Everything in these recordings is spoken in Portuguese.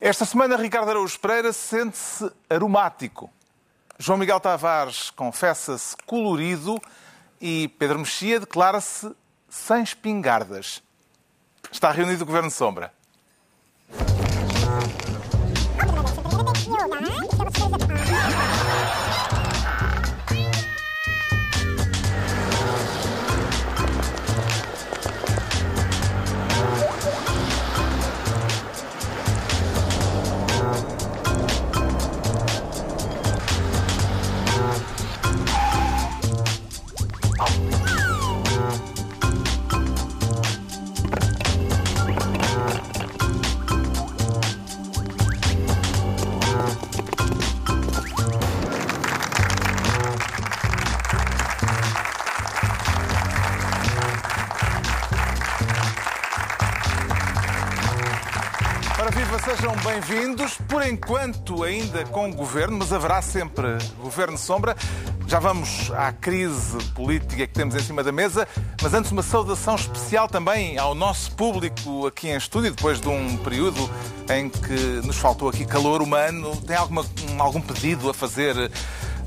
Esta semana, Ricardo Araújo Pereira sente-se aromático. João Miguel Tavares confessa-se colorido e Pedro Mexia declara-se sem espingardas. Está reunido o Governo Sombra. Bem-vindos. Por enquanto, ainda com governo, mas haverá sempre governo sombra. Já vamos à crise política que temos em cima da mesa, mas antes uma saudação especial também ao nosso público aqui em estúdio, depois de um período em que nos faltou aqui calor humano. Tem alguma, algum pedido a fazer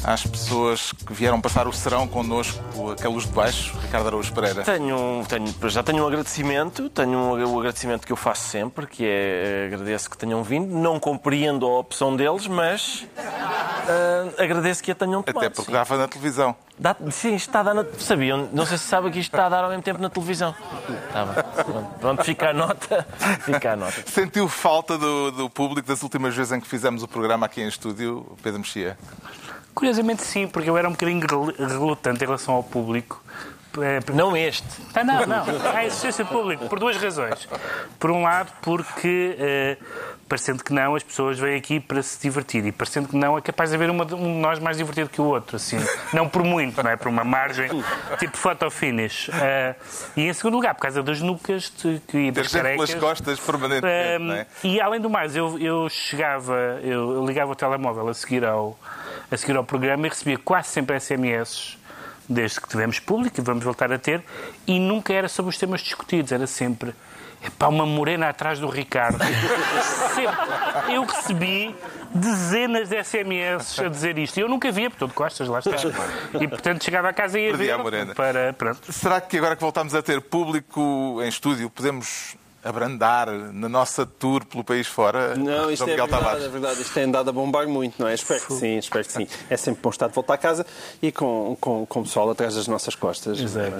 às pessoas que vieram passar o serão connosco, a luz de baixo, Ricardo Araújo Pereira? Tenho, tenho, já tenho um agradecimento, tenho um, o agradecimento que eu faço sempre, que é agradeço que tenham vindo. Não compreendo a opção deles, mas uh, agradeço que a tenham tomado. Até porque dava na televisão. Dá, sim, isto está a dar na. Sabiam? Não sei se sabe que isto está a dar ao mesmo tempo na televisão. Tá bem. Pronto, fica a nota. Fica a nota. Sentiu falta do, do público das últimas vezes em que fizemos o programa aqui em estúdio, Pedro Mexia? Curiosamente sim, porque eu era um bocadinho relutante em relação ao público. Não este. Ah, não, não. A existência de público, por duas razões. Por um lado, porque, eh, parecendo que não, as pessoas vêm aqui para se divertir. E parecendo que não, é capaz de haver uma, um de nós mais divertido que o outro. Assim. Não por muito, não é? Por uma margem, tipo photo finish. Uh, e em segundo lugar, por causa das nucas de, e das carecas. pelas costas permanentemente, uh, não é? E além do mais, eu, eu chegava, eu, eu ligava o telemóvel a seguir ao a seguir ao programa e recebia quase sempre SMS desde que tivemos público e vamos voltar a ter, e nunca era sobre os temas discutidos, era sempre epá, uma morena atrás do Ricardo. sempre. Eu recebi dezenas de SMS a dizer isto. E eu nunca via, porque de costas, lá está. E portanto chegava a casa e ia ver. Para, pronto. Será que agora que voltamos a ter público em estúdio, podemos abrandar na nossa tour pelo país fora? Não, isto é verdade, é verdade, Isto tem andado a bombar muito, não é? Espero que sim, espero que sim. É sempre bom estar de volta à casa e com, com, com o pessoal atrás das nossas costas. Exato.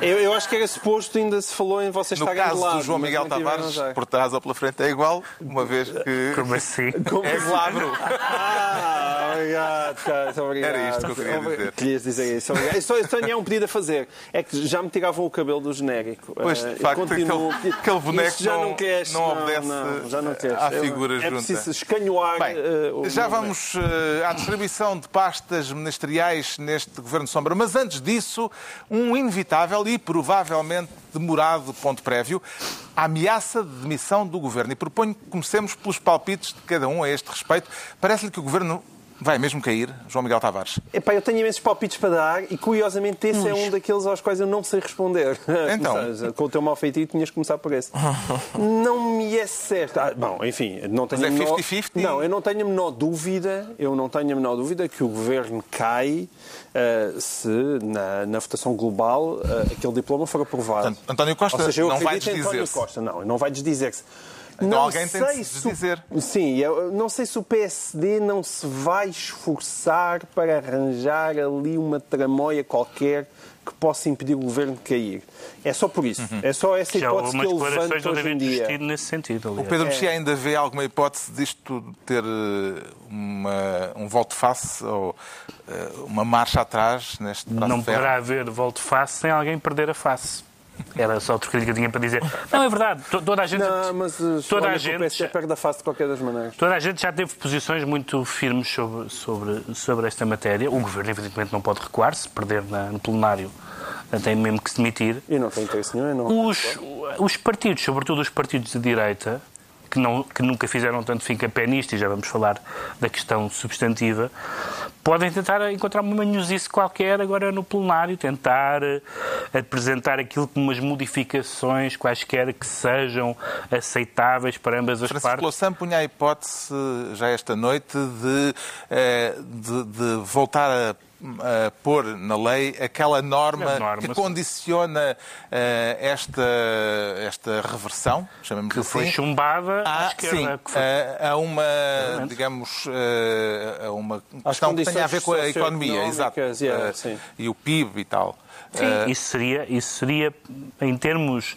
Eu, eu acho que era suposto, ainda se falou em vocês no estarem de lado. No caso do João Miguel Tavares, por trás ou pela frente é igual, uma vez que... Como assim? Como é glabro. Ah, obrigado, cara. Obrigado. Era isto que eu queria dizer. Querias dizer isso. Obrigado. Só, só tinha um pedido a fazer. É que já me tiravam o cabelo do genérico. Pois, de facto, continuo... aquele, aquele boneco já não, não, queres, não obedece não, já não à figura é junta. É preciso escanhoar... Bem, uh, já vamos uh, à distribuição de pastas ministeriais neste Governo Sombra, mas antes disso, um inevitável e provavelmente demorado ponto prévio, a ameaça de demissão do Governo. E proponho que comecemos pelos palpites de cada um a este respeito. Parece-lhe que o Governo Vai mesmo cair, João Miguel Tavares? Epá, eu tenho imensos palpites para dar e, curiosamente, esse é um daqueles aos quais eu não sei responder. Então? Com o teu mal feitio, tinhas que começar por esse. não me é certo. Ah, bom, enfim, não tenho Mas é menor... 50-50? Não, eu não tenho a menor dúvida, eu não tenho a menor dúvida que o governo cai uh, se, na, na, votação global, uh, aquele diploma for aprovado. António Costa Ou seja, eu não vai desdizer António Costa, não, não vai desdizer-se. Então não alguém tem de se dizer. Sim, eu não sei se o PSD não se vai esforçar para arranjar ali uma tramóia qualquer que possa impedir o governo de cair. É só por isso. Uhum. É só essa Já hipótese que eu levanto hoje em dia. nesse sentido, aliás. O Pedro Mexia ainda vê alguma hipótese disto ter eh, uma, um volte face ou uh, uma marcha atrás neste Não poderá haver volte face sem alguém perder a face. Era só o trocadilho que eu tinha para dizer. Não, é verdade. Toda a gente. Não, mas toda a gente. PSD perde a face de qualquer das maneiras. Toda a gente já teve posições muito firmes sobre, sobre, sobre esta matéria. O governo, evidentemente, não pode recuar. Se perder na, no plenário, tem mesmo que se demitir. E não tem interesse nenhum. Não. Os, os partidos, sobretudo os partidos de direita, que, não, que nunca fizeram tanto fim a pé nisto, e já vamos falar da questão substantiva, podem tentar encontrar uma manhosice qualquer agora no plenário, tentar uh, apresentar aquilo como umas modificações, quaisquer que sejam aceitáveis para ambas as Francisco partes. Louçã punha a hipótese já esta noite de, eh, de, de voltar a a pôr na lei aquela norma, norma, que condiciona eh, esta, esta reversão, chamemos Que assim, foi chumbada à a, esquerda. sim, que foi- a, a uma, Exatamente. digamos, eh, a uma questão que tenha a ver com a economia, exato, yeah, Eh, e o PIB e tal. Sim, Eh, isso seria, isso seria, em termos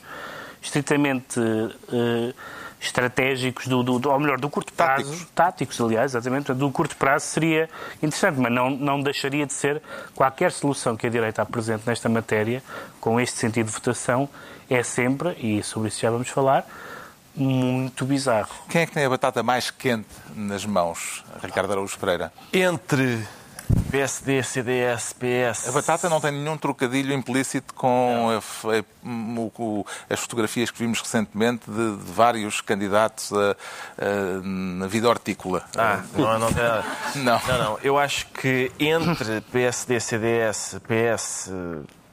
estritamente eh, estratégicos, do, do, ou melhor, do curto prazo, Táticos. táticos, aliás, exatamente, do curto prazo seria interessante, mas não, não deixaria de ser qualquer solução que a direita apresente nesta matéria, com este sentido de votação, é sempre, e sobre isso já vamos falar, muito bizarro. Quem é que tem a batata mais quente nas mãos, Ricardo Araújo Pereira? Entre PSD, CDS, PS. A batata não tem nenhum trocadilho implícito com a o- as fotografias que vimos recentemente de, de vários candidatos a- a- na vida hortícola. Ah, não, não, tem nada. Não. não, não. Eu acho que entre PSD, CDS, PS,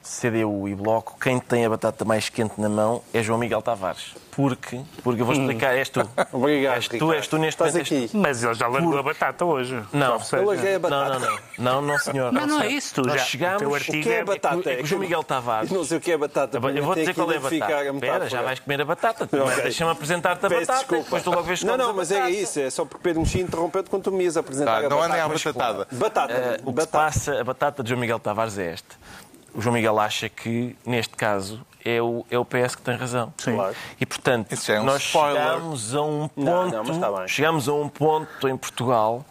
CDU e Bloco, quem tem a batata mais quente na mão é João Miguel Tavares. Porque, porque eu vou explicar, és tu. Obrigado, És tu, és tu neste Estás momento. aqui. Mas ele já largou a batata hoje. Não. Eu larguei a tu. Não, batata. não, não. Não, não, senhor. Não, não é isso, Nós já- chegámos... o teu O artigo que é é- batata? é que o João Miguel Tavares... Eu não sei o que é batata. Eu vou dizer qual é a batata. a Espera, já vais comer a batata. Primeiro Ok. Deixa-me apresentar-te a Peço batata, desculpa. depois tu logo vês Não, não, mas batata. isso. É só porque Pedro Mexia interrompeu-te quando tu me ias apresentar Tá, a não batata. andem à batatada. Batata. Eh, o que se batata. passa, a batata de João Miguel Tavares é este. O João Miguel acha que, neste caso, é o, é o PS que tem razão. Sim. Claro. E, portanto, é um nós spoiler. chegamos a um ponto, Não, não, mas está bem. chegamos a um ponto em Portugal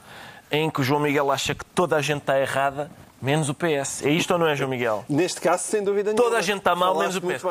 em que o João Miguel acha que toda a gente está errada, menos o PS. É isto ou não é, João Miguel? Neste caso, sem dúvida nenhuma. Toda a gente está mal, menos o PS.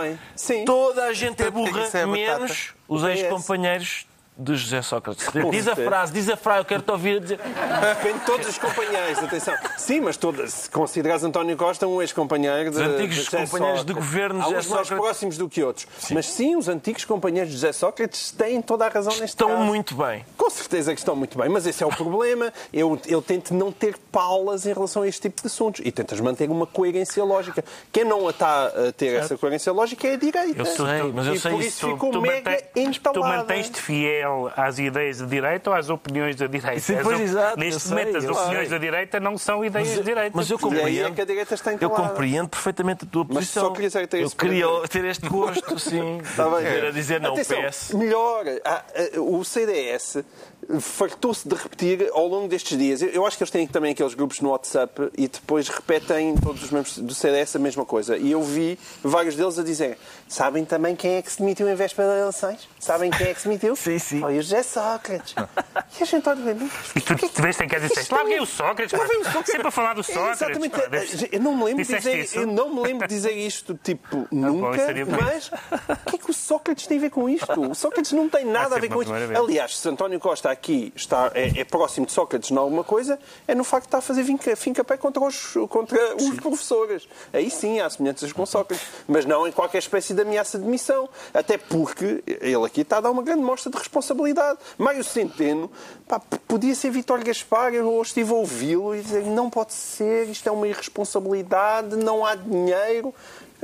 Toda a gente é burra, é a batata. menos os ex-companheiros de José Sócrates. Diz a frase, diz a frase, eu quero-te ouvir dizer. Depende de todos os companheiros, atenção. Sim, mas toda, se consideras António Costa um ex-companheiro de. Os antigos de companheiros de Sócrates. governo de José uns mais Sócrates. próximos do que outros. Mas sim, os antigos companheiros de José Sócrates têm toda a razão neste Estão muito bem. Com certeza que estão muito bem, mas esse é o problema. Eu, eu tento não ter paulas em relação a este tipo de assuntos e tentas manter uma coerência lógica. Quem não está a ter essa coerência lógica é a direita. Eu sei, mas eu e sei por isso. isso ficou tu, mega mantém- tu entalada. mantens-te fiel às ideias da direita ou às opiniões da direita? Sim, pois, op- exato, Neste momento, sei, as opiniões sei. da direita não são ideias Mas de direita. mas eu aí é compreendo. que a direita está Eu compreendo perfeitamente a tua Mas posição. só queria dizer que tem Eu esse queria ter este gosto, sim. Está bem. de dizer não, Atenção, PS. melhor, ah, ah, o CDS fartou-se de repetir ao longo destes dias. Eu- acho que eles têm também aqueles grupos no WhatsApp e depois repetem todos os membros do CDS a mesma coisa. E eu vi vários deles a dizer: sabem também quem é que se demitiu em véspera das eleições? Sabem quem é que se demitiu? Sim, sim. Foi o José Sócrates. e a gente olha bem. E tu te veste em casa e disseste, larguei o Sócrates, Larguei o Sócrates. sempre a falar do É, Sócrates. Exatamente. pá, Eu não me lembro de Disseste dizer, isso? eu não me lembro de dizer isto tipo nunca, seria bem. mas o que é que o Sócrates tem a ver com isto? O Sócrates não tem nada a ver com isto. Aliás, se António Costa aqui está, é, é próximo de Sócrates em alguma coisa, é no facto de estar a fazer finca- finca-pé contra os, contra os professores. Aí sim há semelhanças com Sócrates, mas não em qualquer espécie de ameaça de missão. Até porque ele aqui está a dar uma grande mostra de responsabilidade. Mário Centeno pá, podia ser Vítor Gaspar, eu hoje estive a ouvi-lo e dizer não pode ser, isto é uma irresponsabilidade, não há dinheiro.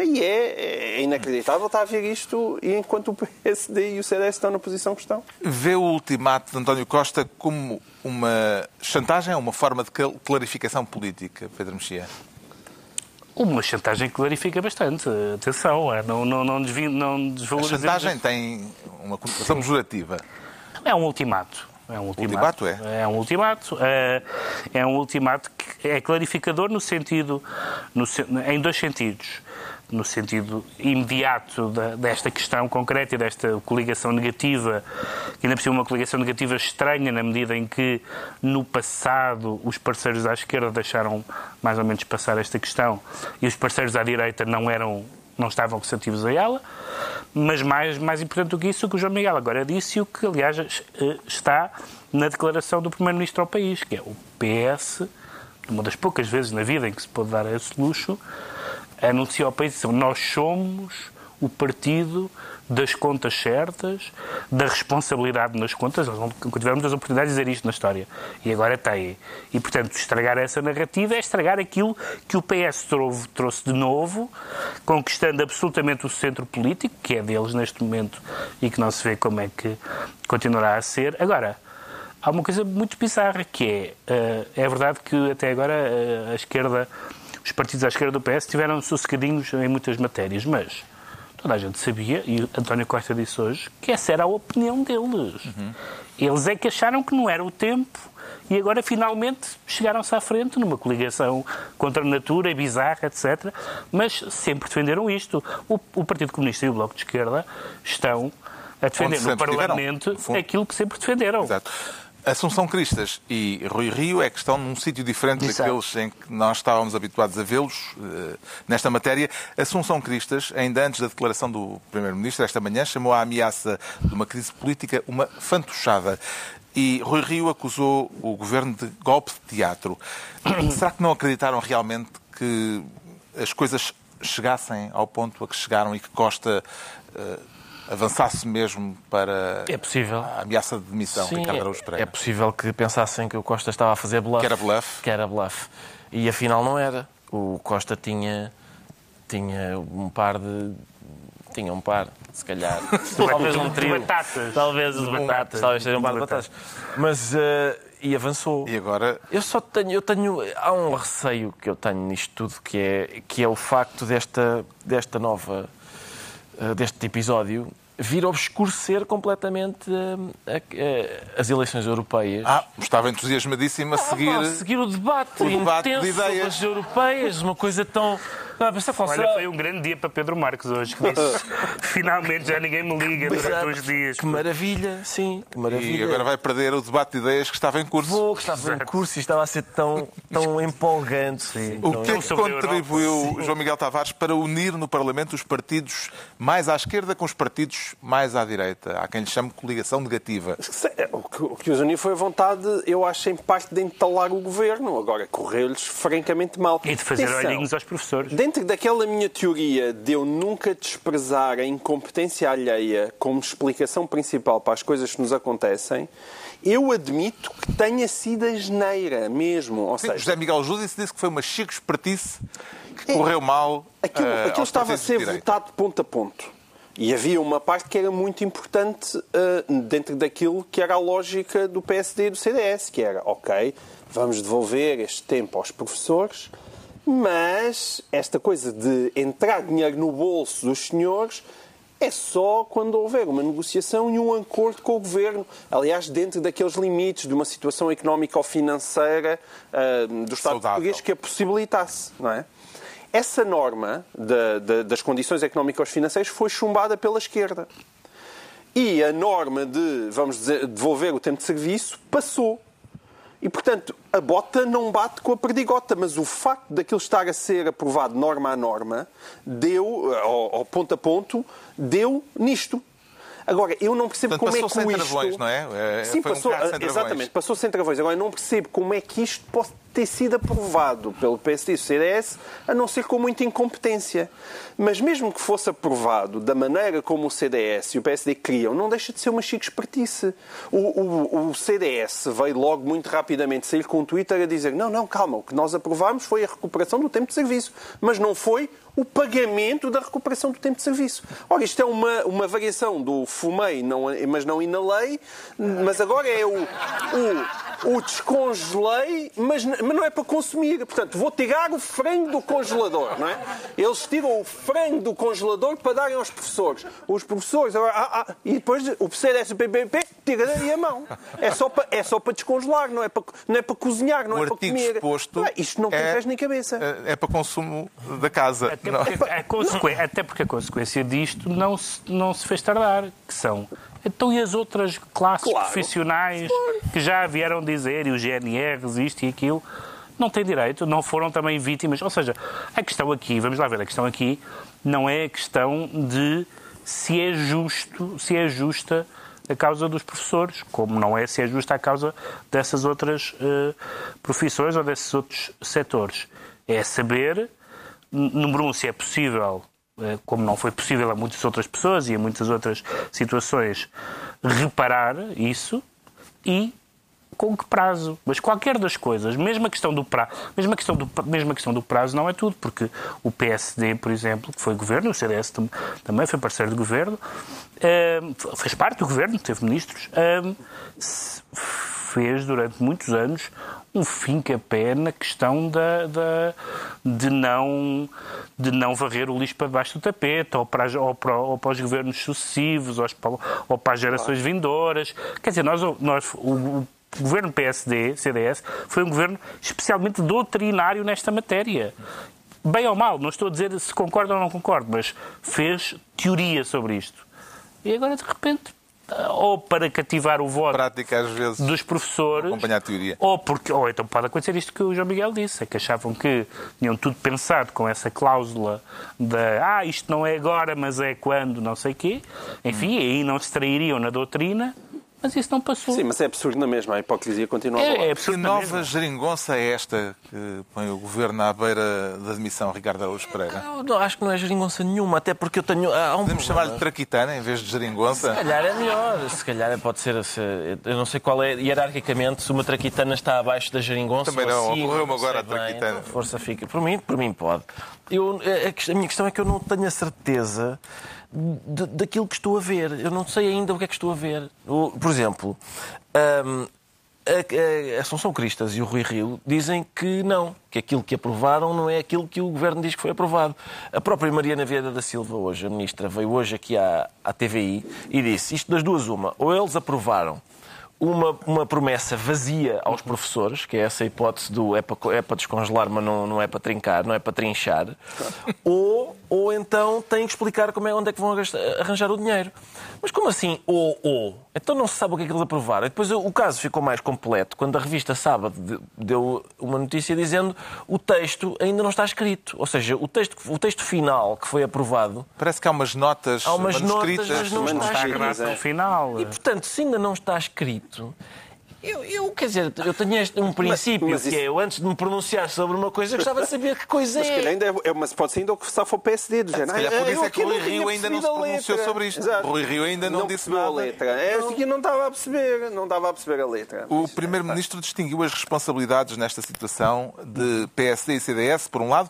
E é, é inacreditável estar a ver isto e enquanto o PSD e o CDS estão na posição que estão. Vê o ultimato de António Costa como uma chantagem ou uma forma de clarificação política, Pedro Mexia? Uma chantagem que clarifica bastante. Atenção, é, não, não, não, desvi, não A chantagem tem uma conotação pejorativa. É um ultimato. É um ultimato. Ultimato, é? É um ultimato. É, é um ultimato que é clarificador no sentido, no em dois sentidos. No sentido imediato da- desta questão concreta e desta coligação negativa, que ainda por cima é uma coligação negativa estranha na medida em que no passado os parceiros à esquerda deixaram mais ou menos passar esta questão e os parceiros à direita não eram não estavam receptivos a ela, mas mais, mais importante do que isso, o que o João Miguel agora disse e o que, aliás, eh, está na declaração do Primeiro-Ministro ao país, que é o PS, uma das poucas vezes na vida em que se pode dar esse luxo, anuncia ao país, nós somos o partido das contas certas, da responsabilidade nas contas. Nós não tivemos as oportunidades de dizer isto na história. E agora tem. E, portanto, estragar essa narrativa é estragar aquilo que o PS trouxe de novo, conquistando absolutamente o centro político, que é deles neste momento e que não se vê como é que continuará a ser. Agora, há uma coisa muito bizarra que é, uh, é verdade que até agora uh, a esquerda, os partidos à esquerda do PS tiveram sossegadinhos em muitas matérias, mas toda a gente sabia, e António Costa disse hoje, que essa era a opinião deles. Uhum. Eles é que acharam que não era o tempo e agora finalmente chegaram-se à frente numa coligação contra a natura, bizarra, etc. Mas sempre defenderam isto. O, o Partido Comunista e o Bloco de Esquerda estão a defender no Parlamento aquilo que sempre defenderam. Exato. Assunção Cristas e Rui Rio é que estão num sítio diferente Exato. daqueles em que nós estávamos habituados a vê-los uh, nesta matéria. Assunção Cristas, ainda antes da declaração do Primeiro-Ministro, esta manhã, chamou a ameaça de uma crise política uma fantochada. E Rui Rio acusou o governo de golpe de teatro. Será que não acreditaram realmente que as coisas chegassem ao ponto a que chegaram e que Costa uh, avançasse mesmo para é possível. a ameaça de demissão, Sim, Ricardo Araújo Pereira. É possível que pensassem que o Costa estava a fazer bluff. Que era bluff. Que era bluff. E afinal não era. O Costa tinha, tinha um par de... Tinha um par, se calhar. talvez um trio. batatas. Talvez um, batatas. Talvez seja um par de batatas. Mas... Uh, e avançou. E agora? Eu só tenho, eu tenho, há um receio que eu tenho nisto tudo que é que é o facto desta desta nova deste episódio vir obscurecer completamente uh, uh, as eleições europeias. Ah, estava entusiasmadíssimo a seguir... Ah, seguir o debate, o debate intenso de ideias. europeias, uma coisa tão Olha, foi um grande dia para Pedro Marcos hoje, que disse finalmente já ninguém me liga durante dois dias. Que maravilha, sim, que maravilha. E agora vai perder o debate de ideias que estava em curso. Vou, que estava Exato. em curso e estava a ser tão, tão empolgante. Sim. O que é que contribuiu João Miguel Tavares para unir no Parlamento os partidos mais à esquerda com os partidos mais à direita? Há quem lhe chame coligação negativa. O que os uniu foi a vontade, eu acho, em parte de entalar o governo. Agora, correu-lhes francamente mal. E de fazer Atenção. olhinhos aos professores dentro daquela minha teoria de eu nunca desprezar a incompetência alheia como explicação principal para as coisas que nos acontecem, eu admito que tenha sido a geneira mesmo. Ou seja, José Miguel Júdice disse que foi uma chico espertice que é, correu mal. Aquilo, uh, aquilo estava a ser votado ponto a ponto. E havia uma parte que era muito importante uh, dentro daquilo que era a lógica do PSD e do CDS, que era, ok, vamos devolver este tempo aos professores, mas esta coisa de entrar dinheiro no bolso dos senhores é só quando houver uma negociação e um acordo com o governo. Aliás, dentro daqueles limites de uma situação económica ou financeira uh, do Estado Saudável. português que a possibilitasse, não é? Essa norma de, de, das condições económicas financeiras foi chumbada pela esquerda. E a norma de, vamos dizer, devolver o tempo de serviço passou. E, portanto, a bota não bate com a perdigota, mas o facto daquilo estar a ser aprovado norma a norma, deu, ao, ao ponto a ponto, deu nisto. Agora, eu não percebo Portanto, como é que sem isto... travões, não é? é Sim, passou, um exatamente, passou sem travões. Agora, eu não percebo como é que isto pode ter sido aprovado pelo PSD e o CDS, a não ser com muita incompetência. Mas mesmo que fosse aprovado da maneira como o CDS e o PSD queriam, não deixa de ser uma chique espertice. O, o, o CDS veio logo muito rapidamente sair com um Twitter a dizer não, não, calma, o que nós aprovámos foi a recuperação do tempo de serviço, mas não foi o pagamento da recuperação do tempo de serviço. Ora, isto é uma, uma variação do fumei, não, mas não inalei, mas agora é o, o, o descongelei, mas, mas não é para consumir. Portanto, vou tirar o frango do congelador, não é? Eles tiram o frango do congelador para darem aos professores. Os professores, agora, ah, ah, e depois o PCDS e o PPP tira daí a mão. É só para, é só para descongelar, não é para, não é para cozinhar, não o é para comer. Exposto não, isto não tem é, pés nem cabeça. É, é para consumo da casa. Até porque, a consequência, até porque a consequência disto não se, não se fez tardar, que são então, e as outras classes claro. profissionais que já vieram dizer, e o GNRs, isto e aquilo, não têm direito, não foram também vítimas. Ou seja, a questão aqui, vamos lá ver, a questão aqui não é a questão de se é justo, se é justa a causa dos professores, como não é se é justa a causa dessas outras uh, profissões ou desses outros setores. É saber, número um, se é possível eh, como não foi possível a muitas outras pessoas e a muitas outras situações, reparar isso e com que prazo? Mas qualquer das coisas, mesmo a questão do prazo, mesmo a questão do, mesmo a questão do prazo não é tudo, porque o PSD, por exemplo, que foi governo, o CDS também foi parceiro de governo, uh, fez parte do governo, teve ministros, uh, fez durante muitos anos um fim-capé na questão da, da, de, não, de não varrer o lixo para debaixo do tapete, ou para, ou para, ou para os governos sucessivos, ou, ou para as gerações vindouras. Quer dizer, nós, nós o, o governo PSD, CDS, foi um governo especialmente doutrinário nesta matéria. Bem ou mal, não estou a dizer se concordo ou não concordo, mas fez teoria sobre isto. E agora, de repente, ou para cativar o voto Prática, vezes, dos professores. Ou, porque, ou então pode acontecer isto que o João Miguel disse, é que achavam que tinham tudo pensado com essa cláusula da ah, isto não é agora, mas é quando, não sei o quê. Enfim, hum. aí não se trairiam na doutrina mas isso não passou. Sim, mas é absurdo na mesma. A hipocrisia continua é, a é absurdo Que nova geringonça é esta que põe o governo à beira da admissão, Ricardo Araújo Pereira? Eu não, acho que não é geringonça nenhuma, até porque eu tenho. Há um Podemos chamar-lhe traquitana em vez de geringonça? Se calhar é melhor. Se calhar pode ser. Eu não sei qual é, hierarquicamente, se uma traquitana está abaixo da geringonça. Também não, ocorreu-me agora a traquitana. Bem, força fica. Por mim, por mim pode. Eu, a minha questão é que eu não tenho a certeza daquilo que estou a ver. Eu não sei ainda o que é que estou a ver. por exemplo, um, a, a Assunção Cristas e o Rui Rio dizem que não, que aquilo que aprovaram não é aquilo que o Governo diz que foi aprovado. A própria Mariana Vieira da Silva, hoje, a Ministra, veio hoje aqui à, à TVI e disse isto das duas uma, ou eles aprovaram uma, uma promessa vazia aos professores, que é essa hipótese do é para, é para descongelar, mas não, não é para trincar, não é para trinchar, ou, ou então têm que explicar como é, onde é que vão arranjar o dinheiro. Mas como assim ou, ou? Então não se sabe o que é que eles aprovaram. E depois o caso ficou mais completo quando a revista Sábado deu uma notícia dizendo o texto ainda não está escrito. Ou seja, o texto, o texto final que foi aprovado... Parece que há umas notas há umas notas, mas não está, escrito. no final. E, portanto, se ainda não está escrito, eu, eu, quer dizer, eu tenho este, um princípio mas, mas que é, eu antes de me pronunciar sobre uma coisa, gostava de saber que coisa mas é. Ainda é. Mas pode ser ainda o que só for o PSD, do género. Se calhar por isso é que o Rui Rio ainda não se pronunciou sobre isto. Exato. O Rui Rio ainda não, não disse nada. a letra. É, não. Assim, não estava a perceber, não estava a perceber a letra. O Primeiro-Ministro distinguiu as responsabilidades nesta situação de PSD e CDS, por um lado,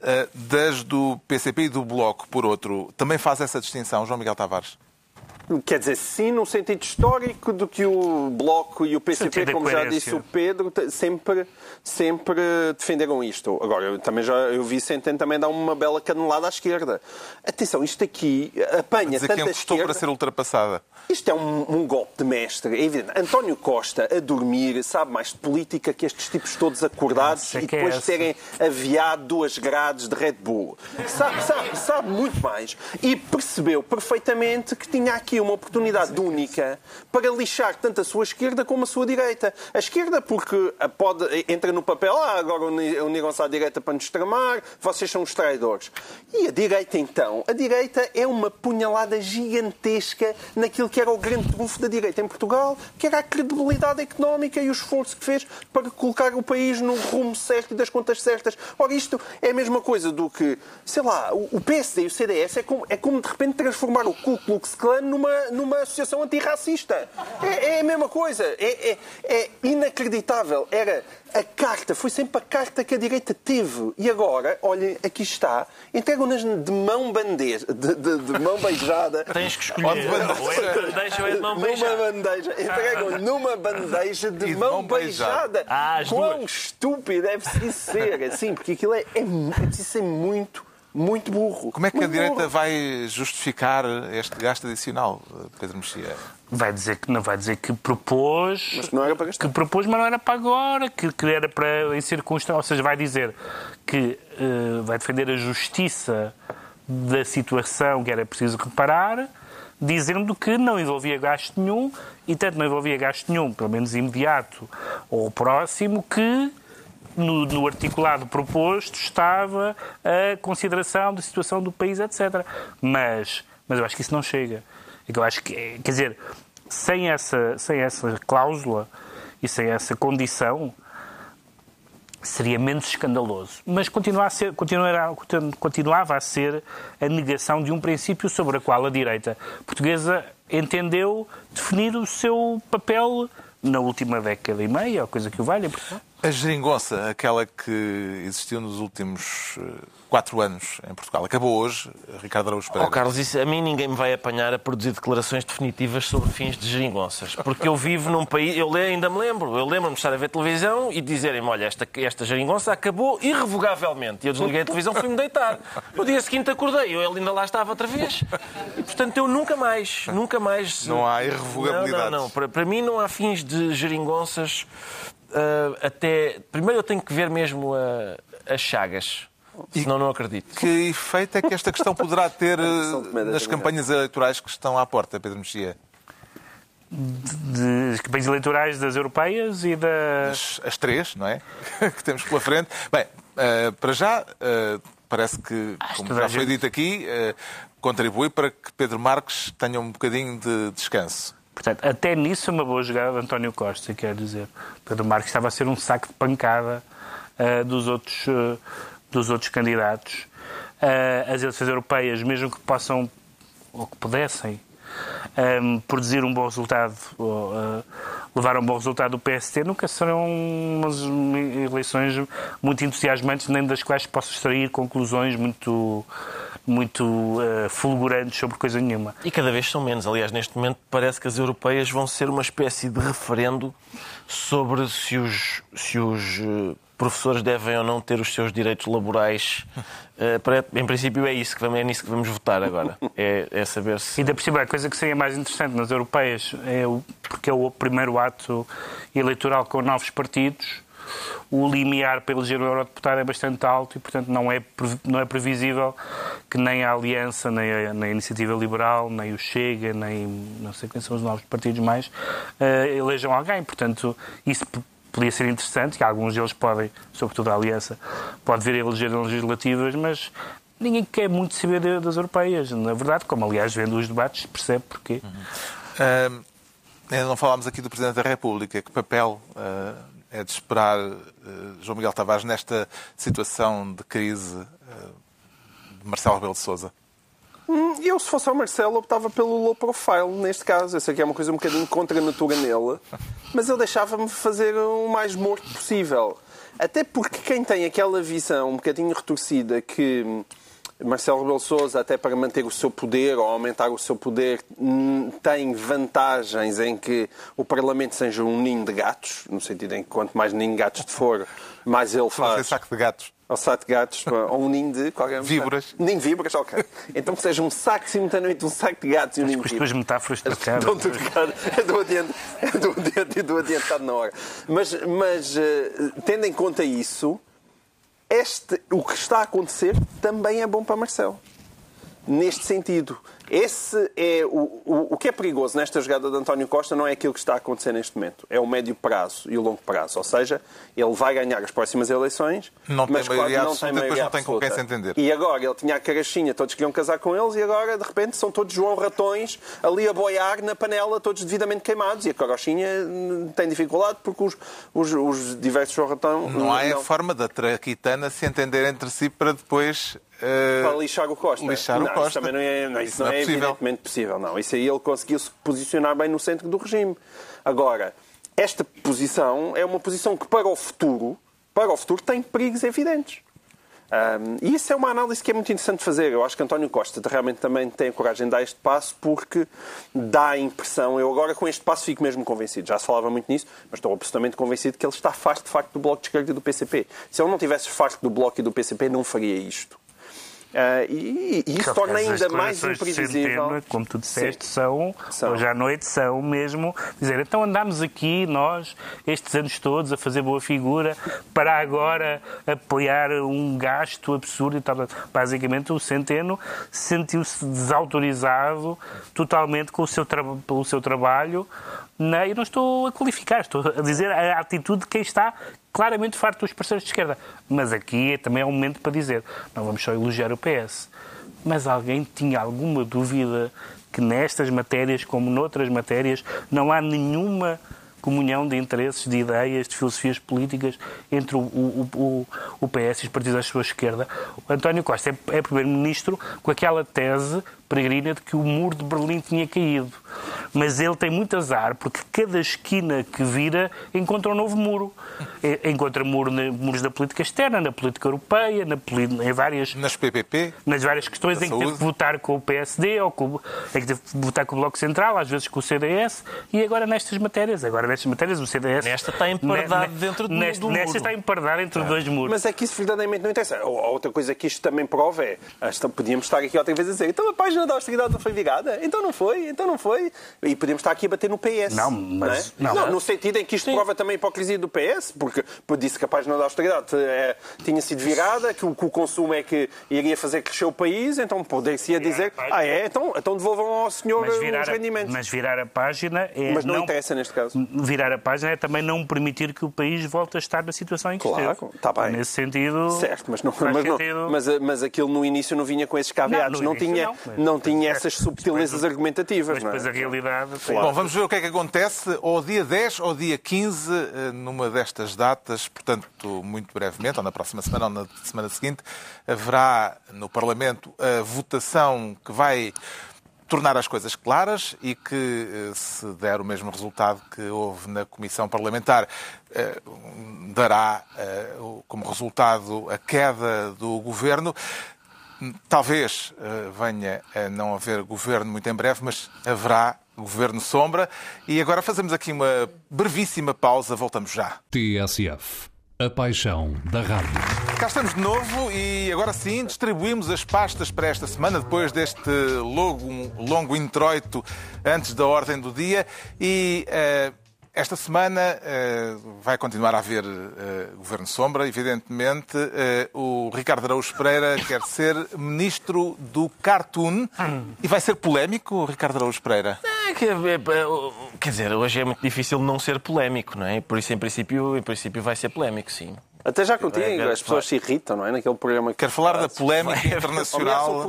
eh, das do PCP e do Bloco, por outro. Também faz essa distinção, João Miguel Tavares? Quer dizer, sim, no sentido histórico do que o Bloco e o PCP, como já disse o Pedro, sempre, sempre defenderam isto. Agora, eu também já eu vi Centeno também dar uma bela canelada à esquerda. Atenção, isto aqui apanha tanta que esquerda... para ser ultrapassada. Isto é um, um, golpe de mestre, é evidente. António Costa, a dormir, sabe mais de política que estes tipos todos acordados e depois é terem aviado duas grades de Red Bull. Sabe, sabe, sabe muito mais. E percebeu perfeitamente que tinha aqui uma oportunidade única para lixar tanto a sua esquerda como a sua direita. A esquerda, porque pode, entra no papel, ah, agora unigam-se à direita para nos tramar, vocês são os traidores. E a direita, então? A direita é uma punhalada gigantesca naquilo que era o grande trunfo da direita em Portugal, que era a credibilidade económica e o esforço que fez para colocar o país no rumo certo e das contas certas. Ora, isto é a mesma coisa do que, sei lá, o PSD e o CDS é como, é como de repente transformar o Ku Klux Klan numa, numa associação antirracista. É, é a mesma coisa. É, é, é inacreditável. Era a carta, foi sempre a carta que a direita teve. E agora, olhem, aqui está, entregam-nas de mão bandeja, de, de, de, mão beijada. Tens que escolher. Bandeja ou de mão beijada? Numa bandeja. Entregam numa bandeja de, de mão, mão, beijada. Ah, Quão duas. estúpido deve isso ser, assim, porque aquilo é, é, isso é muito muito burro. Como é que a direita burro. vai justificar este gasto adicional, Pedro Mexia? Vai dizer que não vai dizer que propôs, mas não era para gastar. que propôs, mas não era para agora, que, que era para em circunstâncias, ou seja, vai dizer que uh, vai defender a justiça da situação que era preciso reparar, dizendo que não envolvia gasto nenhum e tanto não envolvia gasto nenhum, pelo menos imediato ou próximo, que no, no, articulado proposto estava a consideração da situação do país, etc. Mas, mas eu acho que isso não chega. Eu acho que, quer dizer, sem essa, sem essa cláusula e sem essa condição, seria menos escandaloso. Mas continua a ser, continuará, continuava a ser a negação de um princípio sobre o qual a direita portuguesa entendeu definir o seu papel na última década e meia, ou coisa que o valha. A geringonça, aquela que existiu nos últimos eh, quatro anos em Portugal, acabou hoje, Ricardo Araújo Pereira. Oh, Carlos, isso, a mim ninguém me vai apanhar a produzir declarações definitivas sobre fins de geringonças, porque eu vivo num país, eu ainda me lembro, eu lembro-me de estar a ver televisão e dizerem-me, olha, esta, esta geringonça acabou irrevogavelmente. E eu desliguei a televisão e fui-me deitar. No dia seguinte acordei, eu ainda lá estava outra vez. E, portanto, eu nunca mais, nunca mais... Não há irrevogabilidade. Não, não, não. Para, para mim não há fins de geringonças uh, até. Primeiro eu tenho que ver mesmo uh, as chagas. Senão não acredito. Que efeito é que esta questão poderá ter uh, nas campanhas eleitorais que estão à porta, Pedro Mexia? Das campanhas eleitorais das europeias e das. As, as três, não é? que temos pela frente. Bem, uh, para já, uh, parece que, como já foi dito aqui, contribui para que Pedro Marques tenha um bocadinho de descanso. Portanto, até nisso é uma boa jogada de António Costa, quer dizer. Pedro Marques estava a ser um saco de pancada uh, dos, outros, uh, dos outros candidatos. Uh, as eleições europeias, mesmo que possam, ou que pudessem, um, produzir um bom resultado, ou, levar a um bom resultado do PST, nunca serão umas eleições muito entusiasmantes, nem das quais posso extrair conclusões muito muito uh, fulgurantes sobre coisa nenhuma. E cada vez são menos. Aliás, neste momento parece que as europeias vão ser uma espécie de referendo sobre se os, se os uh, professores devem ou não ter os seus direitos laborais. Uh, em princípio é isso que vamos, é nisso que vamos votar agora. É, é saber se. E da por a coisa que seria mais interessante nas europeias é o, porque é o primeiro ato eleitoral com novos partidos o limiar para eleger um eurodeputado é bastante alto e, portanto, não é, não é previsível que nem a Aliança, nem a, nem a Iniciativa Liberal, nem o Chega, nem não sei quem são os novos partidos mais, uh, elejam alguém. Portanto, isso podia ser interessante, que alguns deles podem, sobretudo a Aliança, pode vir a eleger legislativas, mas ninguém quer muito saber das europeias, na verdade, como aliás vendo os debates, percebe porquê. Uhum. Uh, não falámos aqui do Presidente da República, que papel uh, é de esperar uh, João Miguel Tavares nesta situação de crise uh, de Marcelo Rebelo de Sousa? Hum, eu, se fosse ao Marcelo, optava pelo low profile, neste caso. Eu sei que é uma coisa um bocadinho contra a natura nele, mas eu deixava-me fazer o mais morto possível. Até porque quem tem aquela visão um bocadinho retorcida que Marcelo Rebelo Sousa, até para manter o seu poder ou aumentar o seu poder, hum, tem vantagens em que o Parlamento seja um ninho de gatos, no sentido em que quanto mais ninho de gatos for, mais ele faz. saco de gatos. Ou saco de gatos, ou um ninho de. Qualquer... Víboras. Ninho de víboras, ok. Então que seja um saco simultaneamente um saco de gatos e um ninho de víboras. as metáforas trocadas. É do adiante, é do adiante e do adiantado na hora. Mas, mas uh, tendo em conta isso, este, o que está a acontecer também é bom para Marcelo. Neste sentido, esse é o, o, o, que é perigoso nesta jogada de António Costa não é aquilo que está a acontecer neste momento, é o médio prazo e o longo prazo. Ou seja, ele vai ganhar as próximas eleições, não mas tem maioria não tem maioria depois não tem com quem se entender. E agora ele tinha a carachinha, todos queriam casar com eles, e agora de repente são todos João Ratões ali a boiar na panela, todos devidamente queimados, e a carochinha hum, tem dificuldade porque os, os, os diversos João Ratão. Não há não... a forma da traquitana se entender entre si para depois Uh, para lixar o Costa. Lixar não, o Costa. Isso também não é, não, isso não é, é evidentemente possível. Não. Isso aí ele conseguiu se posicionar bem no centro do regime. Agora, esta posição é uma posição que para o futuro, para o futuro tem perigos evidentes. Um, e isso é uma análise que é muito interessante fazer. Eu acho que António Costa realmente também tem a coragem de dar este passo porque dá a impressão, eu agora com este passo fico mesmo convencido, já se falava muito nisso, mas estou absolutamente convencido que ele está farto de facto do Bloco de Esquerda e do PCP. Se ele não tivesse farto do Bloco e do PCP, não faria isto. Uh, e, e, isso torna ainda mais imprevisível. Centeno, como tu disseste, são, são, hoje à noite, são mesmo dizer, então andámos aqui, nós, estes anos todos, a fazer boa figura, para agora apoiar um gasto absurdo e tal. Basicamente, o Centeno sentiu-se desautorizado totalmente com o seu pelo seu trabalho. Não, eu não estou a qualificar, estou a dizer a atitude de quem está claramente farto dos parceiros de esquerda. Mas aqui é, também é um momento para dizer, não vamos só elogiar o PS. Mas alguém tinha alguma dúvida que nestas matérias, como noutras matérias, não há nenhuma comunhão de interesses, de ideias, de filosofias políticas entre o, o, o, o PS e os partidos da sua esquerda. António Costa é, é primeiro-ministro com aquela tese peregrina de que o muro de Berlim tinha caído. Mas ele tem muito azar, porque cada esquina que vira encontra um novo muro. Encontra muro, muros da política externa, na política europeia, na, em várias... Nas PPP? Nas várias questões em que teve que votar com o PSD, ou com, em que teve que votar com o Bloco Central, às vezes com o CDS, e agora nestas matérias. Agora nestas matérias o CDS... Nesta está empardado ne, dentro do, nesta, do nesta muro. está empardado entre é. dois muros. Mas é que isso verdadeiramente não interessa. Outra coisa que isto também prova é... Podíamos estar aqui outra vez a dizer, então a página da austeridade não foi virada? Então não foi, então não foi. E podemos estar aqui a bater no PS. Não, mas... Não, é? não, não no sentido em que isto Sim. prova também a hipocrisia do PS, porque disse que a página da austeridade é, tinha sido virada, que o, que o, consumo é que iria fazer crescer o país, então poderia dizer, ah é, então, então devolvam ao senhor os rendimentos. mas virar a página é... Mas não, não, interessa neste caso. Virar a página é também não permitir que o país volte a estar na situação em que claro, esteve. Está bem. Nesse sentido... Certo, mas, não, mas, não, mas, mas aquilo no início não vinha com esses caveados, não, não tinha, não, mas, não tinha essas subtilezas argumentativas. Mas depois é? a realidade... Claro. Bom, vamos ver o que é que acontece ao dia 10 ou dia 15, eh, numa destas datas, portanto, muito brevemente, ou na próxima semana ou na semana seguinte, haverá no Parlamento a votação que vai tornar as coisas claras e que, eh, se der o mesmo resultado que houve na Comissão Parlamentar, eh, dará como resultado a queda do governo. Talvez venha a não haver governo muito em breve, mas haverá Governo Sombra. E agora fazemos aqui uma brevíssima pausa, voltamos já. TSF. A paixão da rádio. Cá estamos de novo e agora sim distribuímos as pastas para esta semana, depois deste longo, longo introito antes da ordem do dia. E uh, esta semana uh, vai continuar a haver uh, Governo Sombra, evidentemente. o Ricardo Araújo Pereira quer ser ministro do Cartoon. E vai ser polémico, Ricardo Araújo Pereira? É, é, quer dizer, hoje é muito difícil não ser polémico, não é? Por isso, em princípio, em princípio vai ser polémico, sim. Até já contigo, é, as pessoas se irritam, não é? Naquele programa que. Quero falar da polémica internacional.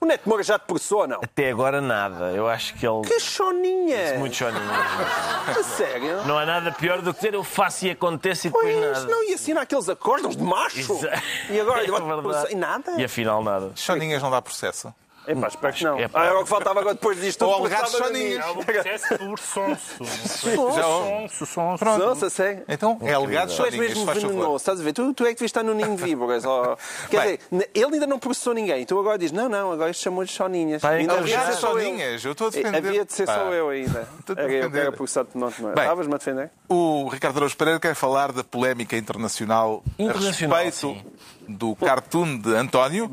o Neto Moura já te processou ou não? Até agora nada. Eu acho que ele. Que choninha! Muito choninha. A sério? Não há nada pior do que dizer eu faço e acontece e depois pois, nada. Não, e assinar aqueles acordos de macho. Exato. E agora, é e nada? E afinal nada. Choninhas não dá processo. É pá, espero que não. É, ah, era o que faltava agora depois disto. Ou alegados soninhos. É processo por sonso. Sonso, sonso. Sonso, sei. Então, é alegados soninhos. Tu és mesmo venenoso, estás a ver? Tu, tu é que devias estar no ninho víboras. Quer dizer, ele ainda não processou ninguém. Tu agora dizes, não, não, agora isto chamou de soninhas. Alegados soninhas. Eu estou a defender. Havia de ser só eu ainda. Era eu que era processado de não Estavas-me a defender? O Ricardo Araújo Pereira quer falar da polémica internacional a respeito do cartoon de António,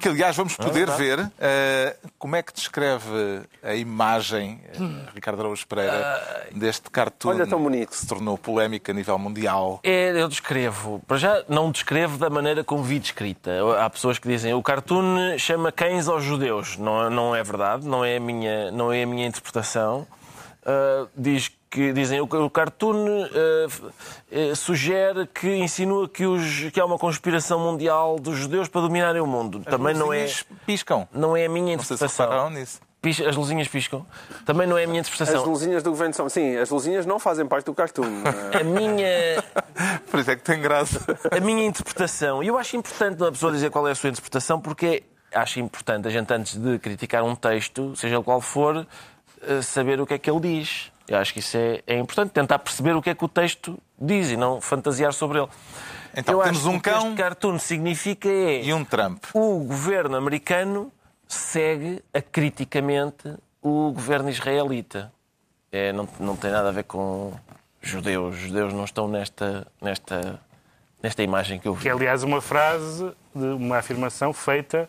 que aliás vamos poder ver uh, como é que descreve a imagem, uh, Ricardo Araújo Pereira, deste cartoon Olha, tão bonito. que se tornou polémica a nível mundial. É, eu descrevo. Para já, não descrevo da maneira como vi descrita. Há pessoas que dizem o cartoon chama cães aos judeus. Não, não é verdade, não é a minha, não é a minha interpretação. Uh, diz que dizem que o cartoon uh, uh, sugere que insinua que, os, que há uma conspiração mundial dos judeus para dominarem o mundo. As Também não é piscam. Não é a minha interpretação. Não sei se nisso. as luzinhas piscam. Também não é a minha interpretação. As luzinhas do governo são. Sim, as luzinhas não fazem parte do cartoon. a minha. Por isso é que tem graça. A minha interpretação. E eu acho importante uma pessoa dizer qual é a sua interpretação, porque acho importante a gente, antes de criticar um texto, seja ele qual for, eh, saber o que é que ele diz. Eu acho que isso é, é importante, tentar perceber o que é que o texto diz e não fantasiar sobre ele. Então Eu temos acho um que cão o que este cartoon significa é e um Trump. O governo americano segue acriticamente o governo israelita. É, não, não tem nada a ver com judeus. Os judeus não estão nesta, nesta, nesta imagem que eu vi. Que é, aliás, uma frase, uma afirmação feita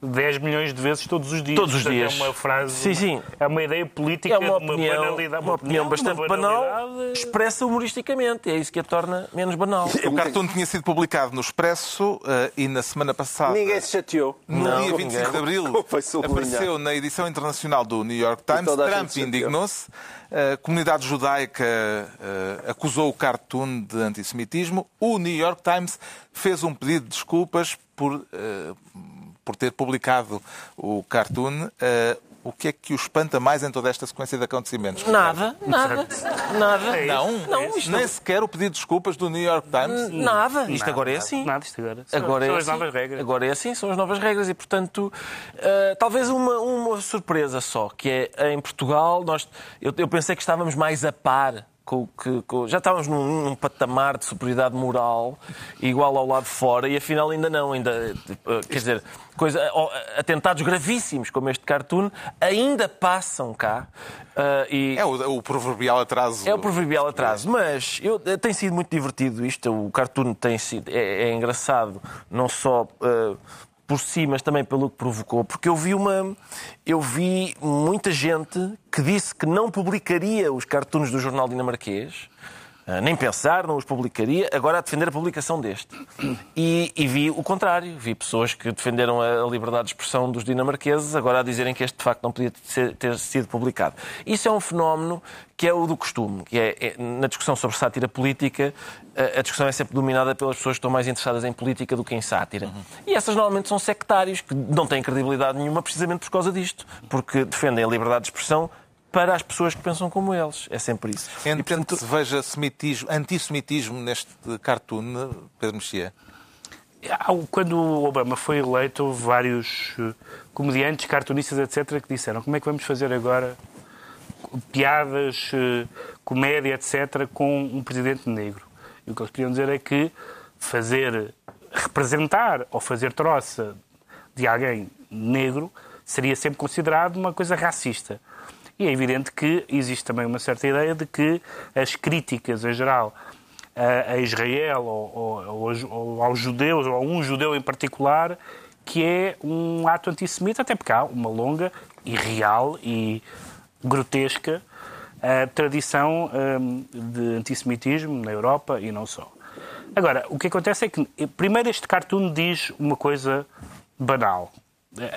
10 milhões de vezes todos os dias. Todos os dias. É uma frase. Sim, sim. É uma ideia política, é uma, opinião, uma banalidade. Uma, opinião, uma bastante uma banal, expressa humoristicamente. É isso que a torna menos banal. O cartoon tinha sido publicado no Expresso uh, e na semana passada. Ninguém se chateou. No não, dia 25 ninguém. de abril apareceu na edição internacional do New York Times. Trump indignou-se. A comunidade judaica uh, acusou o cartoon de antissemitismo. O New York Times fez um pedido de desculpas por. Uh, por ter publicado o cartoon. Uh, O que é que o espanta mais em toda esta sequência de acontecimentos? Nada, nada, nada. É Não, Não, isto nem sequer o pedido de desculpas do New York Times. Nada. Isto agora é assim. Nada, isto agora. São, Agora são é as assim. novas regras. Agora é assim, são as novas regras e, portanto, eh, talvez uma, uma surpresa só, que é em Portugal, nós, eu, eu pensei que estávamos mais a par. Com, que, com- já estávamos num, num patamar de superioridade moral igual ao lado de fora e afinal ainda não. Ainda, eh, quer dizer, coisa, atentados gravíssimos como este cartoon ainda passam cá. eh, e, É o, o proverbial atraso. é o proverbial atraso, mas eu, eh, tem sido muito divertido isto. O cartoon tem sido, é, é engraçado, não só eh, por si, mas também pelo que provocou, porque eu vi uma, eu vi muita gente que disse que não publicaria os cartoons do jornal dinamarquês. Eh, Nem pensar, não os publicaria, agora a defender a publicação deste. E, e vi o contrário. Vi pessoas que defenderam a liberdade de expressão dos dinamarqueses, agora a dizerem que este de facto não podia ser- ter sido publicado. Isso é um fenómeno que é o do costume, que é, é- na discussão sobre sátira política, a, a discussão é sempre dominada pelas pessoas que estão mais interessadas em política do que em sátira. E essas normalmente são sectários, que não têm credibilidade nenhuma precisamente por causa disto, porque defendem a liberdade de expressão para as pessoas que pensam como eles. É sempre isso. E, Entende portanto, que se veja semitismo, antissemitismo neste cartoon, Pedro Mexia? Quando o Obama foi eleito, houve vários eh, comediantes, cartunistas, etc., que disseram como é que vamos fazer agora piadas, eh, comédia, etc., com um presidente negro. E o que eles queriam dizer é que fazer, representar ou fazer troça de alguém negro seria sempre considerado uma coisa racista. E é evidente que existe também uma certa ideia de que as críticas, em geral, a, Israel ou, ou- ou aos- judeus, ou a um judeu em particular, que é um ato antissemita, até porque há uma longa e real e grotesca eh, tradição hum, de antissemitismo na Europa e não só. Agora, o que acontece é que, primeiro, este cartoon diz uma coisa banal.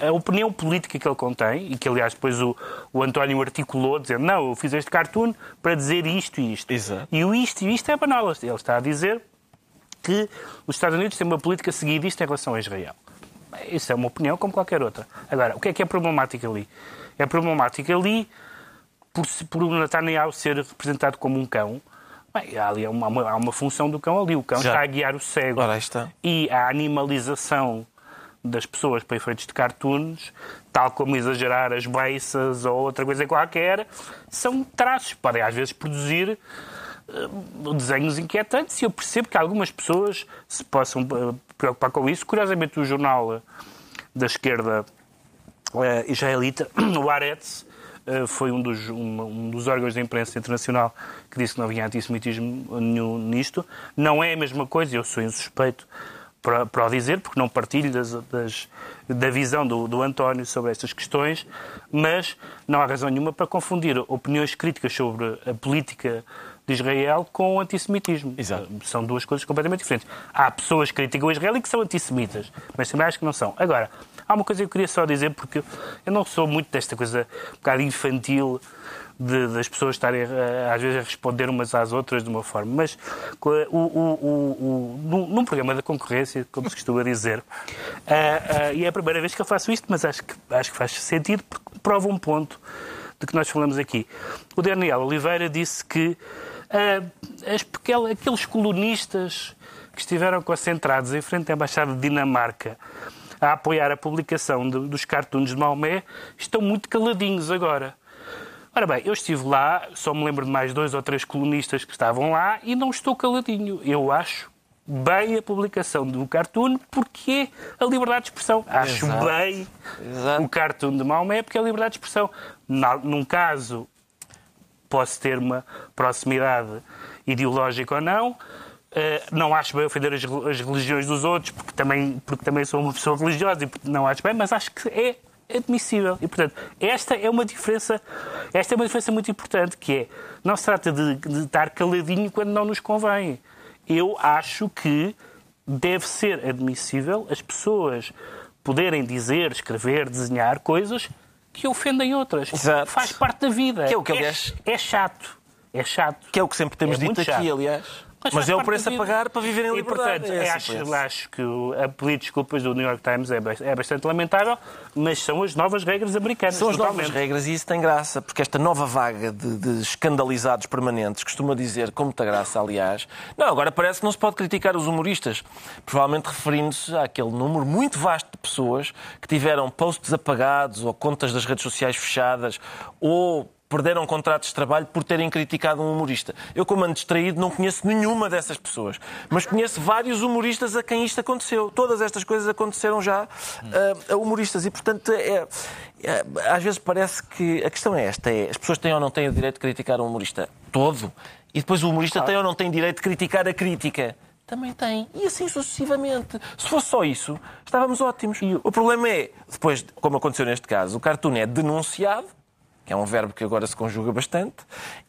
A opinião política que ele contém, e que aliás depois o, o António articulou, dizendo: Não, eu fiz este cartoon para dizer isto e isto. Exato. E o isto e isto é banal. Ele está a dizer que os Estados Unidos têm uma política seguidista em relação a Israel. Isso é uma opinião como qualquer outra. Agora, o que é que é problemático ali? É problemático ali por, por Netanyahu ser representado como um cão. Bem, há, ali uma, uma- há uma função do cão ali. O cão Já. está a guiar o cego. Ora, está. E a animalização das pessoas para efeitos de cartoons, tal como exagerar as beiças ou outra coisa qualquer, são traços. Podem às vezes produzir eh, desenhos inquietantes e eu percebo que algumas pessoas se possam eh, preocupar com isso. Curiosamente, o jornal eh, da esquerda israelita, o Haaretz, eh, foi um dos, um, um dos órgãos da imprensa internacional que disse que não havia antissemitismo nenhum nisto. Não é a mesma coisa, eu sou insuspeito para, para o dizer, porque não partilho das, das- da visão do, do António sobre estas questões, mas não há razão nenhuma para confundir opiniões críticas sobre a política de Israel com o antissemitismo. Exato. São duas coisas completamente diferentes. Há pessoas que criticam Israel e que são antissemitas, mas também acho que não são. Agora, há uma coisa que eu queria só dizer, porque eu não sou muito desta coisa um bocado infantil de- das pessoas estarem eh, às vezes a responder umas às outras de uma forma, mas o, o, o, num, programa da concorrência, como se costuma dizer, ah, ah, e é a primeira vez que eu faço isto, mas acho que, acho que faz sentido porque prova um ponto de que nós falamos aqui. O Daniel Oliveira disse que as, aquel- aqueles colunistas que estiveram concentrados em frente à Embaixada de Dinamarca a apoiar a publicação de- dos cartoons de Maomé estão muito caladinhos agora. Ora bem, eu estive lá, só me lembro de mais dois ou três colunistas que estavam lá e não estou caladinho. Eu acho bem a publicação do cartoon porque é a liberdade de expressão. Acho Exato. bem Exato. o cartoon de Maomé porque é a liberdade de expressão. Num caso, posso ter uma proximidade ideológica ou não. Eh, não acho bem ofender as, as religiões dos outros, porque também, porque também sou uma pessoa religiosa e não acho bem, mas acho que é admissível. E, portanto, esta é uma diferença, esta é uma diferença muito importante, que é, não se trata de, de estar caladinho quando não nos convém. Eu acho que deve ser admissível as pessoas poderem dizer, escrever, desenhar coisas que ofendem outras. Exato. Faz parte da vida. Que é o que, aliás- é chato. É chato. Que é o que sempre temos É dito aqui, chato. aliás. Mas Mas é o preço a pagar para viver em E, liberdade. portanto, É assim acho, acho que o- a pedir desculpas do New York Times é é bastante lamentável, mas são as novas regras americanas. São as novas totalmente. regras e isso tem graça, porque esta nova vaga de, de escandalizados permanentes costuma dizer, com muita graça, aliás, não, agora parece que não se pode criticar os humoristas, provavelmente referindo-se àquele número muito vasto de pessoas que tiveram posts apagados ou contas das redes sociais fechadas ou perderam contratos de trabalho por terem criticado um humorista. Eu, como ando distraído, não conheço nenhuma dessas pessoas, mas conheço vários humoristas a quem isto aconteceu. Todas estas coisas aconteceram já ah, a humoristas e, portanto, é, é- às vezes parece que a questão é esta: é, as pessoas têm ou não têm o direito de criticar um humorista todo, e depois o humorista tem ou não tem direito de criticar a crítica. Também tem. E assim sucessivamente. Se fosse só isso, estávamos ótimos. O problema é, depois, como aconteceu neste caso, o cartoon é denunciado, que é um verbo que agora se conjuga bastante,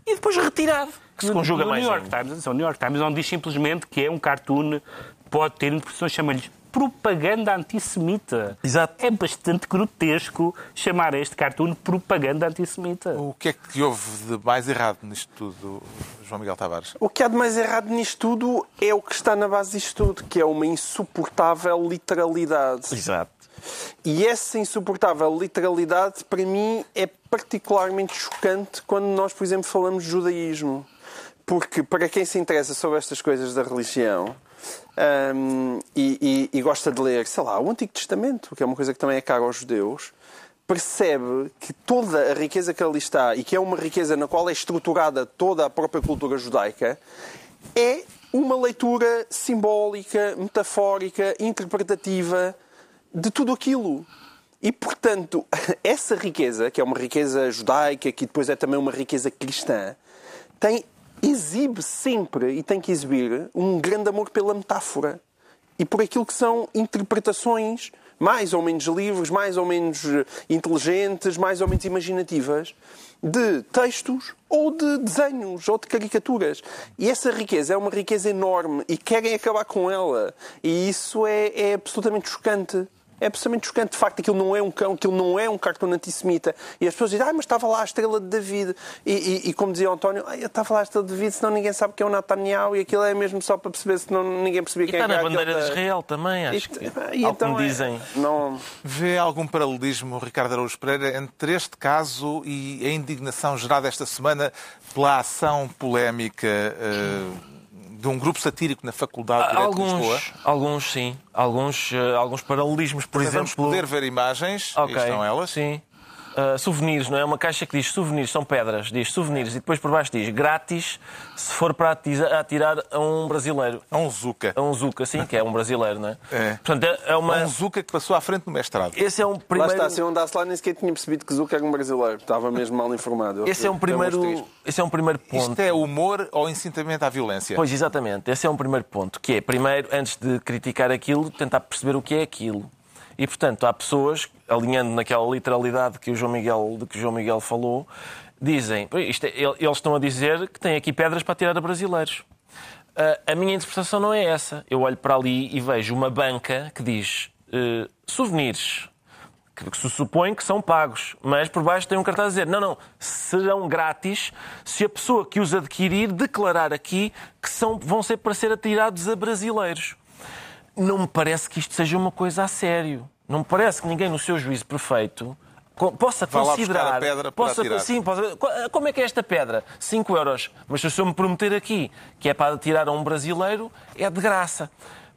e depois retirado, que se conjuga no mais New York ainda. Times, atenção, o New York Times não diz simplesmente que é um cartoon, pode ter interpretações, chama-lhe propaganda antissemita. Exato. É bastante grotesco chamar este cartoon propaganda antissemita. O que é que houve de mais errado nisto tudo, João Miguel Tavares? O que há de mais errado nisto tudo é o que está na base disto tudo, que é uma insuportável literalidade. Exato. E essa insuportável literalidade, para mim, é particularmente chocante quando nós, por exemplo, falamos de judaísmo. Porque, para quem se interessa sobre estas coisas da religião hum, e, e- e gosta de ler, sei lá, o Antigo Testamento, que é uma coisa que também é cara aos judeus, percebe que toda a riqueza que ali está e que é uma riqueza na qual é estruturada toda a própria cultura judaica é uma leitura simbólica, metafórica, interpretativa de tudo aquilo. E, portanto, essa riqueza, que é uma riqueza judaica, que depois é também uma riqueza cristã, tem, exibe sempre e tem que exibir um grande amor pela metáfora e por aquilo que são interpretações mais ou menos livres, mais ou menos eh, inteligentes, mais ou menos imaginativas de textos ou de desenhos ou de caricaturas. E essa riqueza é uma riqueza enorme e querem acabar com ela. E isso é, é absolutamente chocante. É absolutamente chocante. De facto, aquilo não é um cão, aquilo não é um cartão antissemita. E as pessoas dizem, ah, mas estava lá a estrela de David. E, e- e como dizia o António, ah, estava lá a estrela de David, senão ninguém sabe que é o Netanyahu e aquilo é mesmo só para perceber, senão ninguém percebia E quem está é que na bandeira de Israel também, acho E- que. e então é- dizem. Não, Vê algum paralelismo, Ricardo Araújo Pereira, entre este caso e a indignação gerada esta semana pela ação polémica eh, de um grupo satírico na Faculdade de de Lisboa? Alguns, alguns sim. Alguns, eh, alguns paralelismos, por Vamos exemplo. poder ver imagens, Ok, aí estão elas. Sim. Ah, souvenirs, não é? Uma caixa que diz souvenirs, são pedras, diz souvenirs, e depois por baixo diz grátis se for para atirar a um brasileiro. É um Zuca. A um Zuca, sim, que é um brasileiro, não é? É. Portanto, é- é uma. É um Zuca que passou à frente do mestrado. Esse é um Lá primeiro. está, se eu andasse lá nem sequer tinha percebido que Zuka era um brasileiro. Estava mesmo mal informado. Esse é um primeiro. Esse é um primeiro ponto. Isto é humor ou incitamento à violência? Pois, exatamente. Esse é um primeiro ponto, que é, primeiro, antes de criticar aquilo, tentar perceber o que é aquilo. E, portanto, há pessoas, alinhando naquela literalidade que o João Miguel, de que o João Miguel falou, dizem, "Pois, isto é- eles estão a dizer que tem aqui pedras para tirar a brasileiros. Ah, a minha interpretação não é essa. Eu olho para ali e vejo uma banca que diz eh, souvenirs, que que se supõe que são pagos, mas por baixo tem um cartaz a dizer não, não, serão grátis se a pessoa que os adquirir declarar aqui que são, vão ser para ser atirados a brasileiros. Não me parece que isto seja uma coisa a sério. Não me parece que ninguém no seu juízo perfeito possa Vá considerar... pedra para possa, atirar. sim, possa- co- como é que é esta pedra? 5 euros. Mas se o senhor me prometer aqui que é para atirar a um brasileiro, é de graça.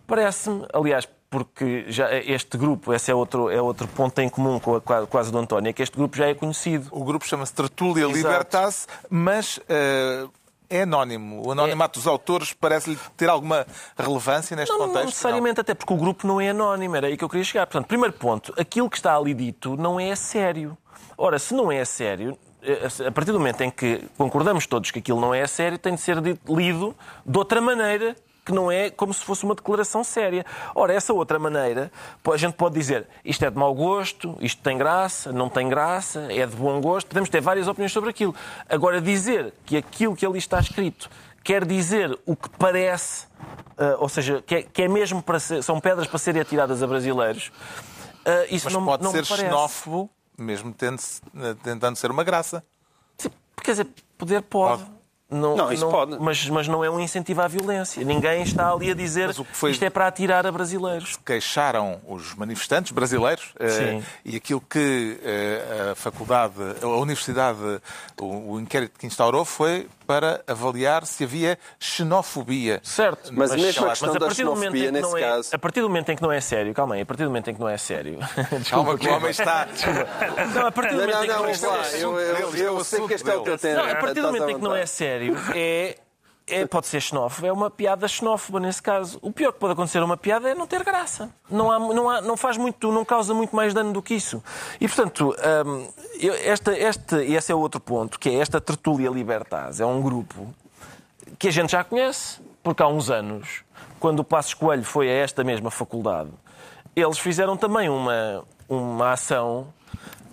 Parece-me, aliás, porque já este grupo, esse é outro, é outro ponto em comum com a quase do António, é que este grupo já é conhecido. O grupo chama-se Tertulia. Libertas, mas eh, é anónimo. O anonimato dos autores parece-lhe ter alguma relevância neste Não, não contexto? necessariamente, até porque o grupo não é anónimo, era aí que eu queria chegar. Portanto, primeiro ponto, aquilo que está ali dito não é a sério. Ora, se não é a sério, eh, a partir do momento em que concordamos todos que aquilo não é a sério, tem de ser lido de outra maneira que não é como se fosse uma declaração séria. Ora, essa outra maneira, a gente pode dizer isto é de mau gosto, isto tem graça, não tem graça, é de bom gosto, podemos ter várias opiniões sobre aquilo. Agora, dizer que aquilo que ali está escrito quer dizer o que parece, ah, ou seja, que é, que é mesmo para ser, são pedras para serem atiradas a brasileiros, ah, isso Mas não, pode não ser xenófobo, mesmo tendo- tentando ser uma graça. Sim, quer dizer, poder pode. Pode. Não, Não, isso pode. Mas, mas não é um incentivo à violência. Ninguém está ali a dizer Mas o que foi- isto é para atirar a brasileiros. queixaram os manifestantes brasileiros eh, e aquilo que eh, a faculdade, a universidade, o, o inquérito que instaurou foi para avaliar se havia xenofobia. Certo. Mas mesmo a mas questão da partir do momento em xenofobia, que não nesse é- caso- A partir do momento em que não é sério, calma aí, a partir do momento em que não é sério. Calma que o homem está. Não, a partir do Não, momento não, em que não, não é sério. Eu, eu, é eu sei que este é o assunto teu tema. Não, a partir do momento em que não é sério, é, é- pode ser xenófobo, é uma piada xenófoba nesse caso. O pior que pode acontecer a uma piada é não ter graça. Não, há, não, há- não faz muito, não causa muito mais dano do que isso. E, portanto, hum, esta, este, esse é outro ponto, que é esta tertúlia libertaz. É um grupo que a gente já conhece, porque há uns anos, quando o Passos Coelho foi a esta mesma faculdade, eles fizeram também uma, uma ação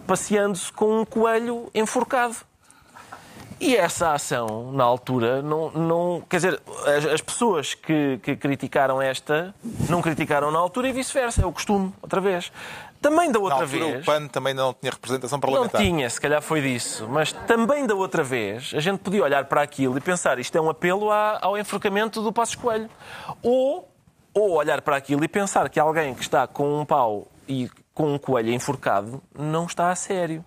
passeando-se com um coelho enforcado. E essa ação, na altura, não. não quer dizer, as, as pessoas que, que criticaram esta não criticaram na altura e vice-versa. É o costume, outra vez. Também da Na outra altura, vez. o PAN também não tinha representação Não parlamentar. tinha, se calhar foi disso. Mas também da outra vez, a gente podia olhar para aquilo e pensar isto é um apelo à- ao enforcamento do Passos Coelho. Ou, ou olhar para aquilo e pensar que alguém que está com um pau e com um coelho enforcado não está a sério.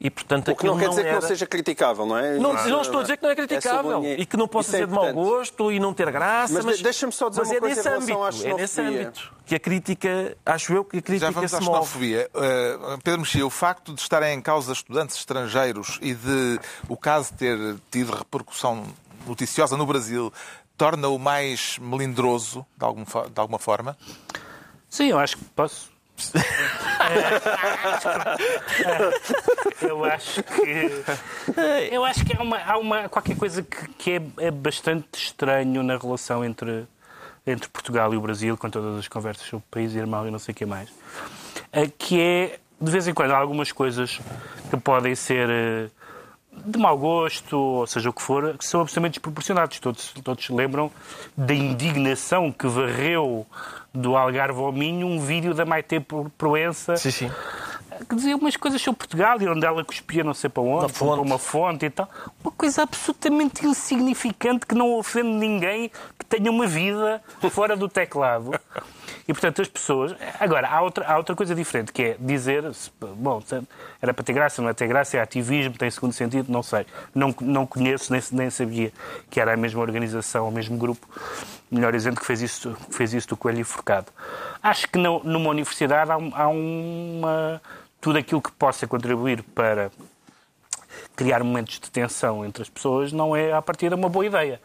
E, portanto, O que não quer dizer que era... não seja criticável, não é? Não, não estou a dizer que não é criticável sublinhar. e que não possa é ser de mau gosto e não ter graça, Mas mas, de- deixa-me só dizer mas uma é coisa nesse em relação à âmbito, é nesse âmbito que a crítica, acho eu que a Já crítica vamos à se move. xenofobia. Uh, Pedro Mexia, o facto de estarem em causa estudantes estrangeiros e de o caso ter tido repercussão noticiosa no Brasil torna-o mais melindroso, de, algum de alguma forma? Sim, eu acho que posso. Eu acho que eu acho que há uma, há uma qualquer coisa que, que é, é bastante estranho na relação entre entre Portugal e o Brasil com todas as conversas sobre o país irmão e não sei o que mais. Que é de vez em quando há algumas coisas que podem ser eh, de mau gosto, ou seja o que for, que são absolutamente desproporcionados. Todos, todos se lembram da indignação que varreu do Algarve ao Minho um vídeo da Maite Proença Sim, sim. que dizia umas coisas sobre Portugal e onde ela cuspia não sei para onde, para uma fonte e tal. Uma coisa absolutamente insignificante que não ofende ninguém que tenha uma vida fora do teclado. E, portanto, as pessoas... Agora, há outra, há outra coisa diferente, que é dizer... Bom, era para ter graça, não é ter graça, é ativismo, tem segundo sentido, não sei. Não, não conheço, nem, nem sabia que era a mesma organização, o mesmo grupo, melhor dizendo, que fez isso, que fez isso do Coelho Enforcado. Acho que não- numa universidade há, há uma... Tudo aquilo que possa contribuir para criar momentos de tensão entre as pessoas não é, à partida, uma boa ideia.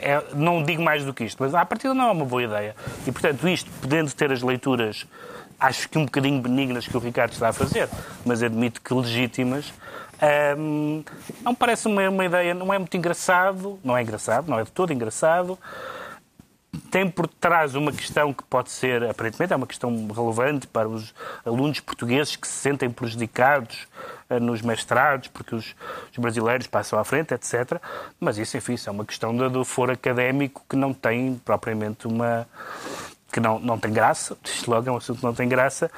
É, não digo mais do que isto, mas à partida não é uma boa ideia. E, portanto, isto, podendo ter as leituras, acho que um bocadinho benignas que o Ricardo está a fazer, mas admito que legítimas, hum, não parece uma, uma ideia, não é muito engraçado, não é engraçado, não é de todo engraçado, tem por trás uma questão que pode ser, aparentemente, é uma questão relevante para os alunos portugueses que se sentem prejudicados eh, nos mestrados, porque os, os brasileiros passam à frente, etc. Mas isso, enfim, isso é uma questão do, do foro académico que não tem propriamente uma. que não, não tem graça, isto logo é um assunto que não tem graça,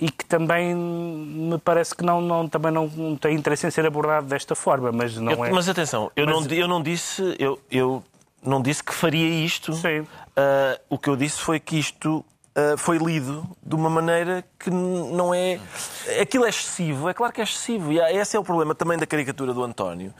e que também me parece que não, não, também não, não tem interesse em ser abordado desta forma, mas não Eu- é. Mas atenção, eu, Mas- não, eu não disse, eu, eu não disse que faria isto. Sim. Ah, o que eu disse foi que isto ah, foi lido de uma maneira que não é. Aquilo é excessivo, é claro que é excessivo. E há- esse é o problema também da caricatura do António.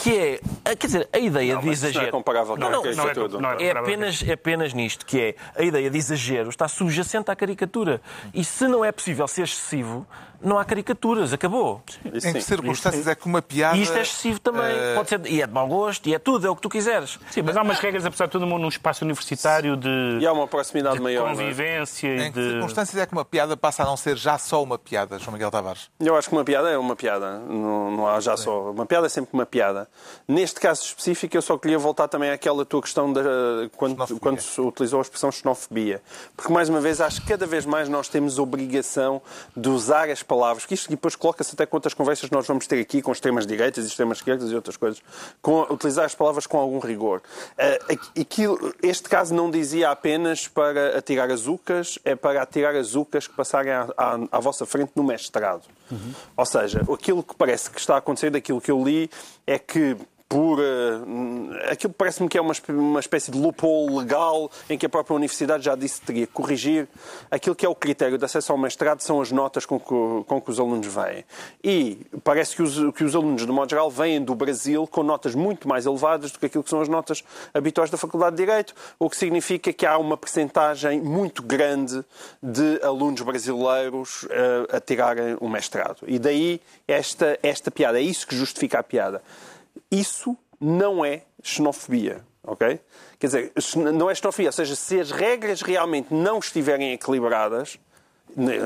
Que é, ah, quer dizer, a ideia Não, de isso não é exagero. comparável com Não, a não, caricatura. não é- é apenas, é apenas nisto, que é a ideia de exagero está subjacente à caricatura. E se não é possível ser excessivo, não há caricaturas, acabou. Isso em sim. que circunstâncias é que uma piada. E isto é excessivo também. eh, Pode ser, e é de mau gosto, e é tudo, é o que tu quiseres. Sim, mas há umas regras, apesar de tudo, num espaço universitário de, E há uma proximidade de maior. é? convivência e Em que de. circunstâncias é que uma piada passa a não ser já só uma piada, João Miguel Tavares? Eu acho que uma piada é uma piada. Não, não há já só. Uma piada é sempre uma piada. Neste caso específico, eu só queria voltar também àquela tua questão da, quando, Xenofobia. quando se utilizou a expressão xenofobia. Porque, mais uma vez, acho que cada vez mais nós temos obrigação de usar as palavras, que isto depois coloca-se até com outras conversas que nós vamos ter aqui com extremas direitas e e outras coisas, com, utilizar as palavras com algum rigor. Aqui- aquilo- este caso não dizia apenas para atirar azucas, é para atirar azucas que passarem à, à- à vossa frente no mestrado. Ou seja, aquilo que parece que está a acontecer, daquilo que eu li, é que por. Uh, aquilo parece-me que é uma, uma espécie de loophole legal em que a própria universidade já disse que teria que corrigir. Aquilo que é o critério de acesso ao mestrado são as notas com que, com que os alunos vêm. E parece que os, que os alunos, de modo geral, vêm do Brasil com notas muito mais elevadas do que aquilo que são as notas habituais da Faculdade de Direito, o que significa que há uma percentagem muito grande de alunos brasileiros uh, a tirarem o mestrado. E daí esta, esta piada. É isso que justifica a piada. Isso não é xenofobia, ok? Quer dizer, não é xenofobia. Ou seja, se as regras realmente não estiverem equilibradas,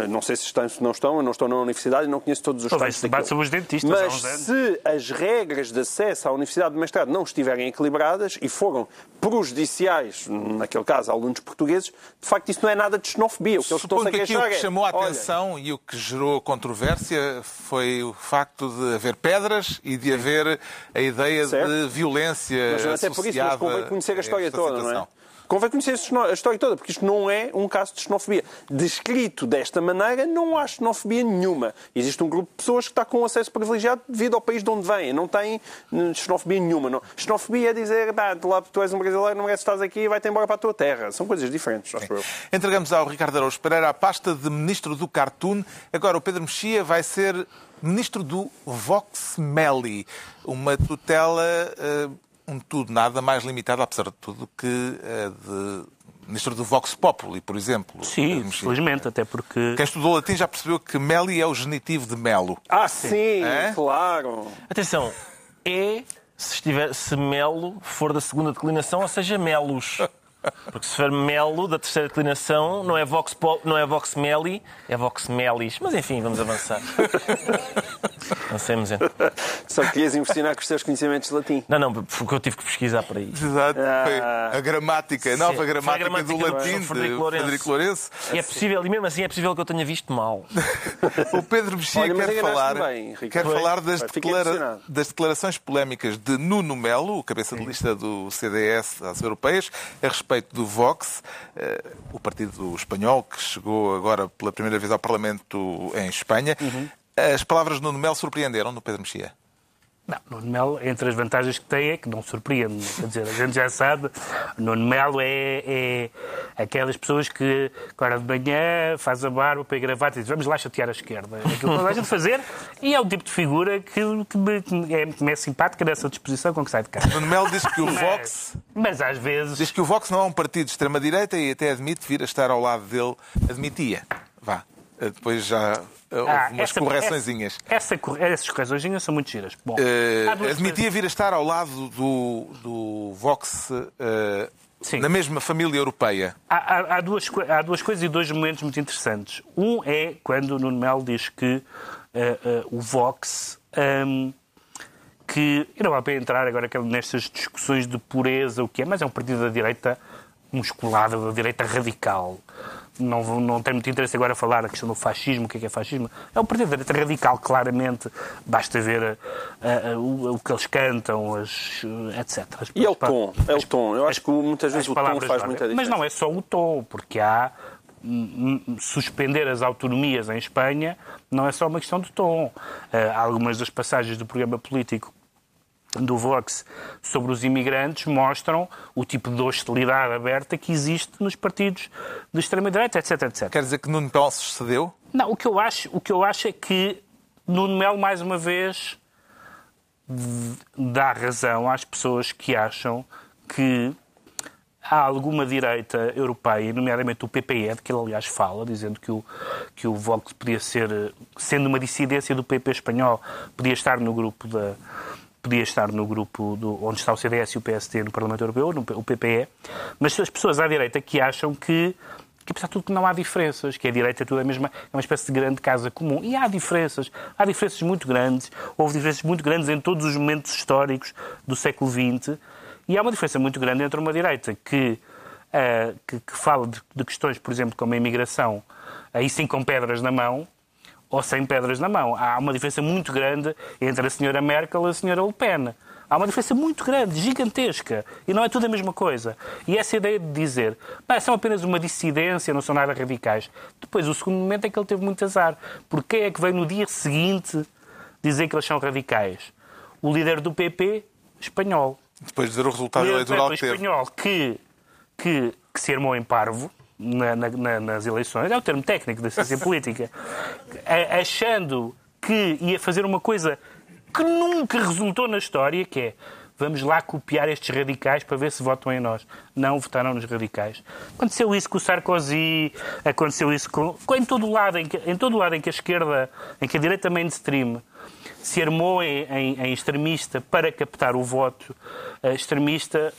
não sei se estão, se não estão, eu não estou na universidade e não conheço todos os Talvez se os dentistas Mas se as regras de acesso à universidade de mestrado não estiverem equilibradas e foram prejudiciais, naquele caso, a alunos portugueses, de facto isso não é nada de xenofobia. O que eles estão a queixar que chamou a atenção olha, e o que gerou controvérsia foi o facto de haver pedras e de haver a ideia certo. de violência mas, até por isso, mas convém conhecer a história toda, situação. não é? Convém conhecer a história toda, porque isto não é um caso de xenofobia. Descrito desta maneira, não há xenofobia nenhuma. Existe um grupo de pessoas que está com acesso privilegiado devido ao país de onde vêm. Não tem hum, xenofobia nenhuma. Não. Xenofobia é dizer, pá, lá tu és um brasileiro, não é se estás aqui e vai-te embora para a tua terra. São coisas diferentes, acho eu. Entregamos ao Ricardo Araújo Pereira a pasta de Ministro do Cartoon. Agora o Pedro Mexia vai ser Ministro do Vox Melli, uma tutela... Uh um tudo nada mais limitado, apesar de tudo, que a de ministro do Vox Populi, por exemplo. Sim, felizmente, até porque... Quem estudou latim já percebeu que Meli é o genitivo de Melo. Ah, sim, é? claro. Atenção, é se, estiver, se Melo for da segunda declinação, ou seja, Melos. Porque se for Melo, da terceira declinação, não é Vox, não é Vox Meli, é Vox Melis. Mas enfim, vamos avançar. Avancemos então. Só querias impressionar com os teus conhecimentos de latim. Não, não, porque eu tive que pesquisar para isso. Exato. Ah. a gramática, a nova gramática, a gramática, do latim de Frederico Lourenço. Frederico Lourenço. E é possível, e mesmo assim é possível que eu tenha visto mal. o Pedro Mexia quer falar, bem, quer falar das, declara das declarações polémicas de Nuno Melo, o cabeça de lista do CDS às europeias, a respeito respeito do Vox, eh, o partido espanhol que chegou agora pela primeira vez ao Parlamento em Espanha. Uhum. As palavras de Nuno Melo surpreenderam no Pedro Mexia? Não, Nuno Melo, entre as vantagens que tem, é que não surpreende. Quer dizer, a gente já sabe, Nuno Melo é, é aquelas pessoas que, agora de manhã, faz a barba, pega a gravata e diz vamos lá chatear a esquerda. É aquilo que a gente fazer e é o tipo de figura que, que, me, é, que me é simpática nessa disposição com que sai de casa. Nuno Melo diz que o Vox... Mas, mas às vezes... Diz que o Vox não é um partido de extrema-direita e até admite vir a estar ao lado dele. Admitia. Vá. Depois já houve ah, umas essa, correçõezinhas. Essa, essa, essas correçõezinhas são muito giras. Bom, uh, admitia vir a estar ao lado do, do Vox uh, na mesma família europeia. Há, há, há, duas, há duas coisas e dois momentos muito interessantes. Um é quando o Nuno Melo diz que uh, o Vox. Um, que e não há para entrar agora nestas discussões de pureza, o que é, mas é um partido da direita musculada, da direita radical não, não tem muito interesse agora a falar a questão do fascismo, o que é, que é fascismo. É um partido de direita radical, claramente. Basta ver a, a, a, o, o, que eles cantam, as, etc. As, e é o tom, é o tom. Eu acho que muitas vezes o tom faz muita diferença. Mas não é só o tom, porque há suspender as autonomias em Espanha não é só uma questão de tom. Há algumas das passagens do programa político do Vox sobre os imigrantes mostram o tipo de hostilidade aberta que existe nos partidos de extrema-direita, etc, etc. Quer dizer que Nuno Melo se cedeu? Não, o que eu acho, o que eu acho é que Nuno Melo, mais uma vez, dá razão às pessoas que acham que há alguma direita europeia, nomeadamente o PPE, de que ele aliás fala, dizendo que o, que o Vox podia ser, sendo uma dissidência do PP espanhol, podia estar no grupo da, podia estar no grupo do, onde está o CDS e o PSD no Parlamento Europeu, no, o PPE, mas as pessoas à direita que acham que que apesar de tudo não há diferenças, que a direita é tudo a mesma, é uma espécie de grande casa comum. E há diferenças, há diferenças muito grandes, houve diferenças muito grandes em todos os momentos históricos do século XX, e há uma diferença muito grande entre uma direita que, uh, que, que, fala de, de, questões, por exemplo, como a imigração, aí sim com pedras na mão, ou sem pedras na mão. Há uma diferença muito grande entre a senhora Merkel e a senhora Le Pen. Há uma diferença muito grande, gigantesca. E não é tudo a mesma coisa. E essa ideia de dizer, são apenas uma dissidência, não são nada radicais. Depois, o segundo momento é que ele teve muito azar. Porque é que veio no dia seguinte dizer que eles são radicais? O líder do PP espanhol. Depois de ver o resultado o eleitoral que teve. espanhol que, que, que se armou em parvo na- na- na- nas eleições, é o termo técnico da ciência política, a- achando que ia fazer uma coisa que nunca resultou na história, que é vamos lá copiar estes radicais para ver se votam em nós. Não votaram nos radicais. Aconteceu isso com o Sarkozy, aconteceu isso com, em todo o lado em que, em todo lado em que a esquerda, em que a direita mainstream se armou em, em- em extremista para captar o voto eh, extremista,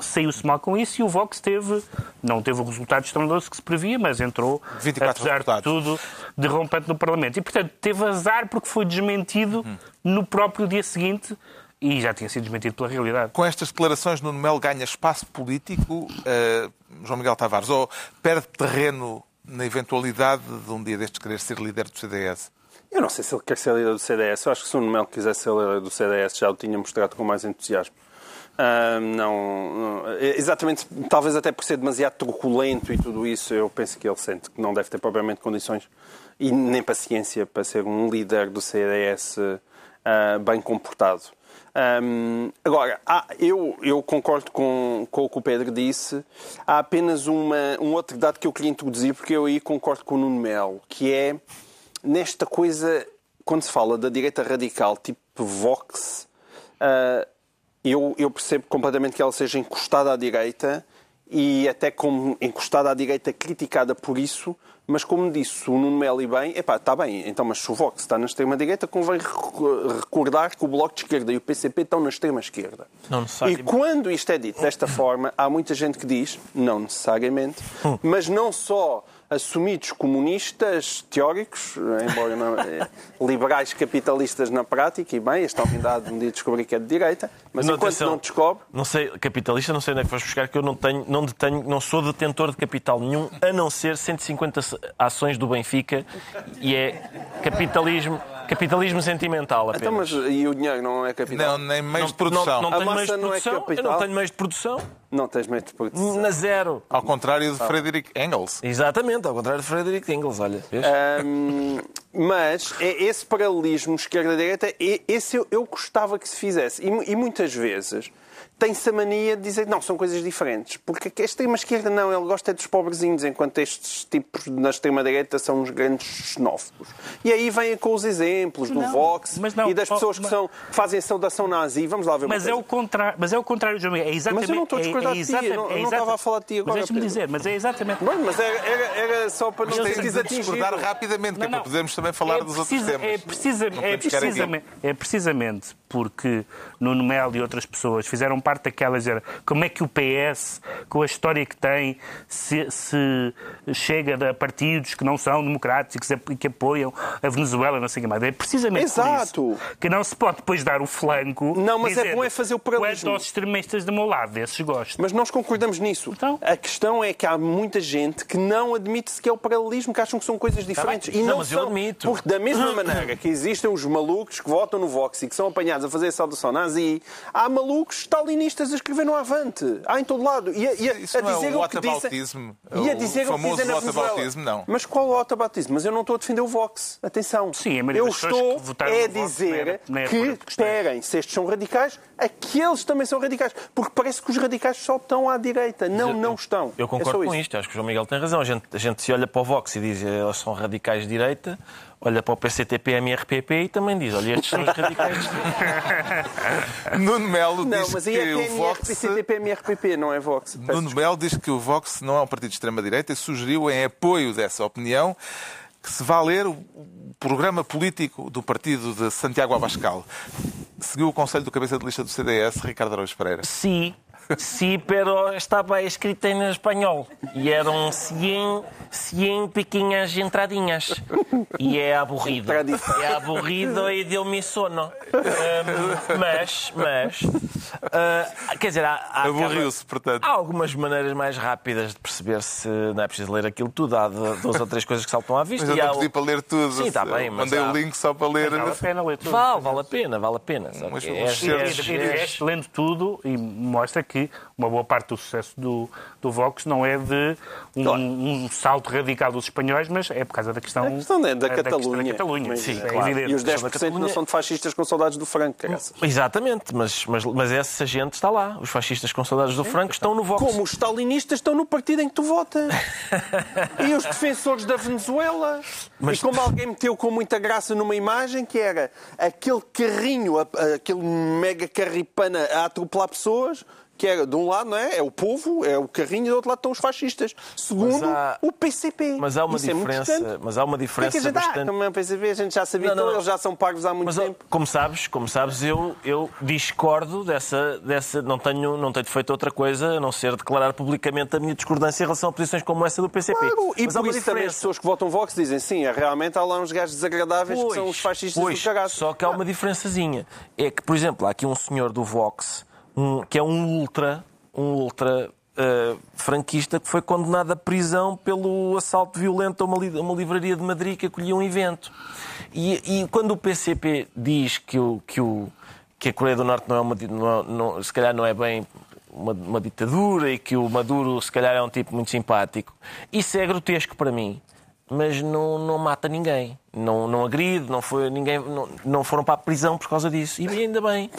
saiu-se mal com isso e o Vox teve, não teve o resultado estrondoso que se previa, mas entrou, 24 apesar deputados. de tudo, derrompante no Parlamento. E, portanto, teve azar porque foi desmentido no próprio dia seguinte e já tinha sido desmentido pela realidade. Com estas declarações, Nuno Melo ganha espaço político, eh, João Miguel Tavares, ou perde terreno na eventualidade de um dia destes querer ser líder do CDS? Eu não sei se ele quer ser líder do CDS. Eu acho que se o Nuno Melo quisesse ser líder do CDS já o tinha mostrado com mais entusiasmo. Não, não- é- exatamente, talvez até por ser demasiado truculento e tudo isso, eu penso que ele sente que não deve ter propriamente condições e nem paciência para ser um líder do CDS ah, bem comportado. Ahm, agora, há- eu, eu concordo com, com o que o Pedro disse. Há apenas uma, um outro dado que eu queria introduzir, porque eu aí concordo com o Nuno Melo, que é nesta coisa, quando se fala da direita radical, tipo Vox, ah, eu, eu percebo completamente que ela seja encostada à direita e até como encostada à direita criticada por isso, mas como disse o Nuno Melo e bem, epá, está bem, então mas se o Vox está na extrema-direita, convém recordar que o Bloco de Esquerda e o PCP estão na extrema-esquerda. Não E necessariamente. quando isto é dito desta forma, há muita gente que diz, não necessariamente, mas não só assumidos comunistas teóricos, embora não, eh, liberais capitalistas na prática, e bem, esta unidade um dia descobri que é de direita, mas Não, enquanto atenção. não descobre, Não sei, capitalista, não sei onde é que vais buscar, que eu não tenho, não detenho, não sou detentor de capital nenhum, a não ser 150 ações do Benfica e é capitalismo, capitalismo sentimental apenas. então, mas e o dinheiro não é capital? Não, nem meios não, de produção. Não, não A tenho meios de massa não é produção, eu capital? não tenho meios de produção, Não tens medo de produção. na zero. Ao contrário de Frederick Engels. Exatamente, ao contrário de Frederick Engels, olha. Ahm, mas é esse paralelismo esquerda-direita, e- esse eu, eu gostava que se fizesse. E, e muitas vezes tem-se a mania de dizer que não, são coisas diferentes. Porque a extrema-esquerda não, ele gosta é dos pobrezinhos, enquanto estes tipos na extrema-direita são uns grandes xenófobos. E aí vêm com os exemplos do Não, Vox mas não, e das oh, pessoas que, mas- são, que fazem a saudação nazi. Vamos lá ver uma Mas é, coisa. o contrário, mas é o contrário, João Miguel. É exatamente, Mas eu não estou a discordar é, de é ti, eu não- eu não estava a falar de ti agora, Mas deixa-me dizer, mas é exatamente... Bem, mas era, era, era só para não Eu ter sei, Tens sido de discordar rapidamente, que é Não, para não. podermos também falar É dos outros precisa- temas. É, precisa- é, precisamente, é precisamente porque Nuno Melo e outras pessoas fizeram parte daquela dizer como é que o PS, com a história que tem, se, se chega de partidos que não são democráticos e que, apoiam a Venezuela, não sei o que mais. É precisamente Exato. por isso que não se pode depois dar o flanco. Não, mas é dizendo, bom é fazer o paralelismo. Quanto aos extremistas do meu lado, desses gosto. Mas nós concordamos nisso. Então? A questão é que há muita gente que não admite sequer o paralelismo, que acham que são coisas diferentes. bem. E Não, não, mas eu são. admito. Porque da mesma maneira que existem os malucos que votam no Vox e que são apanhados a fazer a saudação nazi, há malucos a escrever no Avante. Há em todo lado. E a, e a, Isso a não é dizer o o que dizem. E a O dizer o que famoso dizem na Venezuela. whataboutismo, não. Mas qual o whataboutismo? Mas eu não estou a defender o Vox. Atenção. Sim, a maioria eu estou é a Vox dizer era que, esperem, se estes são radicais, aqueles também são radicais. Porque parece que os radicais só estão à direita. Não, não estão. Eu É concordo só com isto, acho que o João Miguel tem razão. A gente, a gente se olha para o Vox e diz eles são radicais de direita, olha para o PCTP, MRPP e também diz, olha, estes são os radicais. Nuno Melo Não, diz aí que é o Vox... PCTP, MRPP, não é Vox. Nuno Melo diz que o Vox não é um partido de extrema-direita e sugeriu, em apoio dessa opinião, que se vá ler o programa político do partido de Santiago Abascal. Seguiu o conselho do cabeça de lista do CDS, Ricardo Araújo Pereira. Sí, sí, pero estaba escrito en español. E eram 100, 100 pequeñas entradinhas. E é aburrido. É aburrido e deu-me sono. Ahm, mas, mas... ah, quer dizer, há, há Aburriu-se, portanto. Há algumas maneiras mais rápidas de perceber se não é preciso ler aquilo tudo. Há duas ou três coisas que saltam à vista. Mas eu e não o- pedi para ler tudo. Sim, está bem, mas Mandei há- o link só para ler. Vale a pena ler tudo. Vale, vale a pena, vale a pena. Mas É- E, é- e, e de resto, lendo tudo, e mostra que que uma boa parte do sucesso do, do Vox não é de um, Claro. um salto radical dos espanhóis, mas é por causa da questão, A questão é da é questão Catalunha. Catalunha. Mas, Sim, é, é evidente. E os A questão 10% da não Catalunha- são de fascistas com saudades do Franco, caraças. Exatamente, mas, mas, mas essa gente está lá. Os fascistas com saudades do Franco estão no Vox. Como os stalinistas estão no partido em que tu votas. e os defensores da Venezuela. Mas- E como alguém meteu com muita graça numa imagem que era aquele carrinho, aquele mega carripana a atropelar pessoas, que era de um lado, não é? É o povo, é o carrinho, e do outro lado estão os fascistas. Segundo, há- o PCP. Mas há uma Isso é diferença, distante. mas há uma Como é que diferença a gente, bastante. é o PCP, a gente já sabia, Não, não, então eles já são pagos há muito Mas tempo. como sabes, como sabes, eu, eu discordo dessa, dessa não tenho não tenho feito outra coisa a não ser declarar publicamente a minha discordância em relação a posições como essa do PCP. Claro, e Mas por isso também as diferença. pessoas que votam Vox dizem sim, é, realmente há lá uns gajos desagradáveis que são os fascistas pois, do cagaço. Só que há uma diferençazinha. É que, por exemplo, há aqui um senhor do Vox, um- que é um ultra, um ultra eh, franquista, que foi condenado à prisão pelo assalto violento a uma, li- uma livraria de Madrid que acolhia um evento. E, e quando o PCP diz que, o, que, o, que a Coreia do Norte não é uma, não- não- se calhar não é bem uma, uma ditadura e que o Maduro se calhar é um tipo muito simpático, isso é grotesco para mim mas não, não mata ninguém. Não, não agride, não, foi, ninguém, não, não foram para a prisão por causa disso. E ainda bem.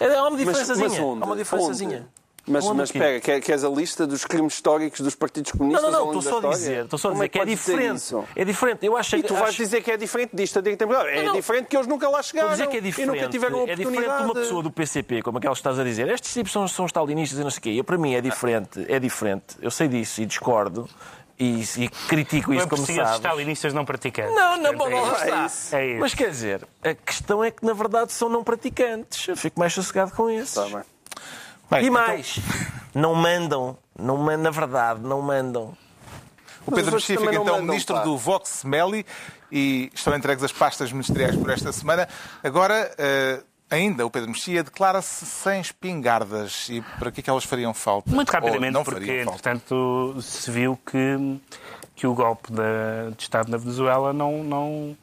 É uma diferençazinha. onde? Há uma diferençazinha. Onde? Mas, mas espera, quer- queres a lista dos crimes históricos dos partidos Não, comunistas não, não, longo estou só a dizer, estou só a Como dizer é que é diferente. É diferente. Eu acho E tu vais acho- dizer que é diferente disto, a. É Não, não. diferente que eles nunca lá chegaram. Dizer que é E diferente. nunca tiveram a é diferente de uma oportunidade. pessoa do PCP, como aquela que estás a dizer. Estes tipos são, são stalinistas e não sei o quê. Eu, para mim, é diferente. É diferente. Eu sei disso e discordo. E, e critico Não isso, é como sabes. stalinistas não praticantes. Não, não, Portanto, bom, lá é está. isso. É isso. Mas quer dizer, a questão é que na verdade são não praticantes. Eu fico mais sossegado com isso. Tá bem. Bem, E então, mais, não mandam, não, na verdade, não mandam. o Pedro Mexia fica então mandam, ministro pá. do Vox Meli e estão entregues as pastas ministeriais por esta semana. Agora, eh, ainda, o Pedro Mexia declara-se sem espingardas. E para que é que elas fariam falta? Muito rapidamente, porque entretanto se viu que, que o golpe da- de Estado na Venezuela não, não,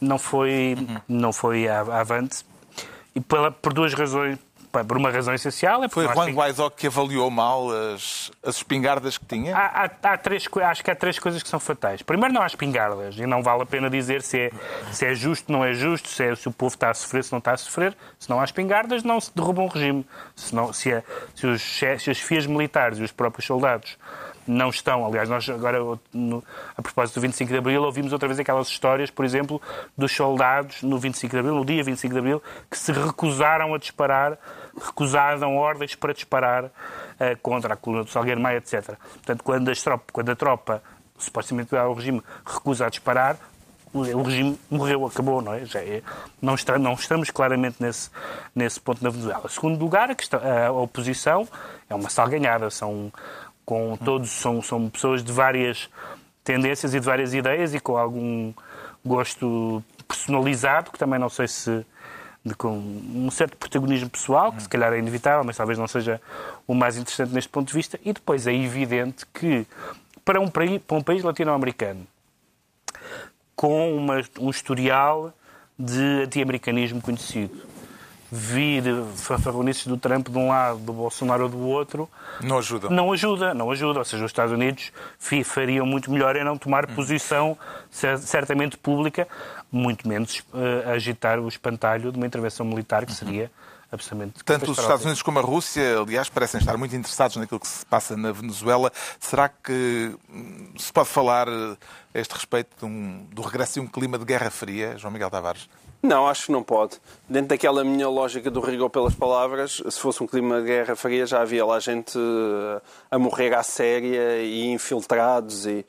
não foi, não foi avante. E pela, por duas razões. Por uma razão essencial, é Foi Juan tem- Guaidó que avaliou mal as, as espingardas que tinha? Há, há- há três, acho que há três coisas que são fatais. Primeiro, não há espingardas e não vale a pena dizer se é, se é justo, não é justo, se, é- se o povo está a sofrer, se não está a sofrer. Se não há espingardas, não se derruba um regime. Se, não, se, é- se os, se as FIAs militares e os próprios soldados não estão. Aliás, nós agora, no- a propósito do 25 de Abril, ouvimos outra vez aquelas histórias, por exemplo, dos soldados no 25 de Abril, no dia 25 de Abril, que se recusaram a disparar, recusaram ordens para disparar eh, contra a coluna do Salgueiro Maia, etc. Portanto, quando, tropa, quando a tropa, supostamente o regime, recusa a disparar, o o regime morreu, acabou, não é? Já é- não, está- não estamos claramente nesse, nesse ponto na Venezuela. Segundo lugar, a, questão- a oposição é uma salganhada, são, com todos, são, são pessoas de várias tendências e de várias ideias e com algum gosto personalizado, que também não sei se de, com um certo protagonismo pessoal, que se calhar é inevitável, mas talvez não seja o mais interessante neste ponto de vista. E depois é evidente que para um, para um país latino-americano com uma- um historial de anti-americanismo conhecido, vir fanfarronices do Trump de um lado, do Bolsonaro do outro, Não ajudam. não ajuda, não ajuda. Ou seja, os Estados Unidos fariam muito melhor em não tomar Hum. posição cer- certamente pública, muito menos eh, agitar o espantalho de uma intervenção militar que seria absolutamente Uhum. Tanto os. Estados Unidos como a Rússia, aliás, parecem estar muito interessados naquilo que se passa na Venezuela. Será que hum, se pode falar eh, a este respeito de um- do regresso de um clima de Guerra Fria, João Miguel Tavares? Não, acho que não pode. Dentro daquela minha lógica do rigor pelas palavras, se fosse um clima de guerra fria, já havia lá gente eh, a morrer à séria e infiltrados e.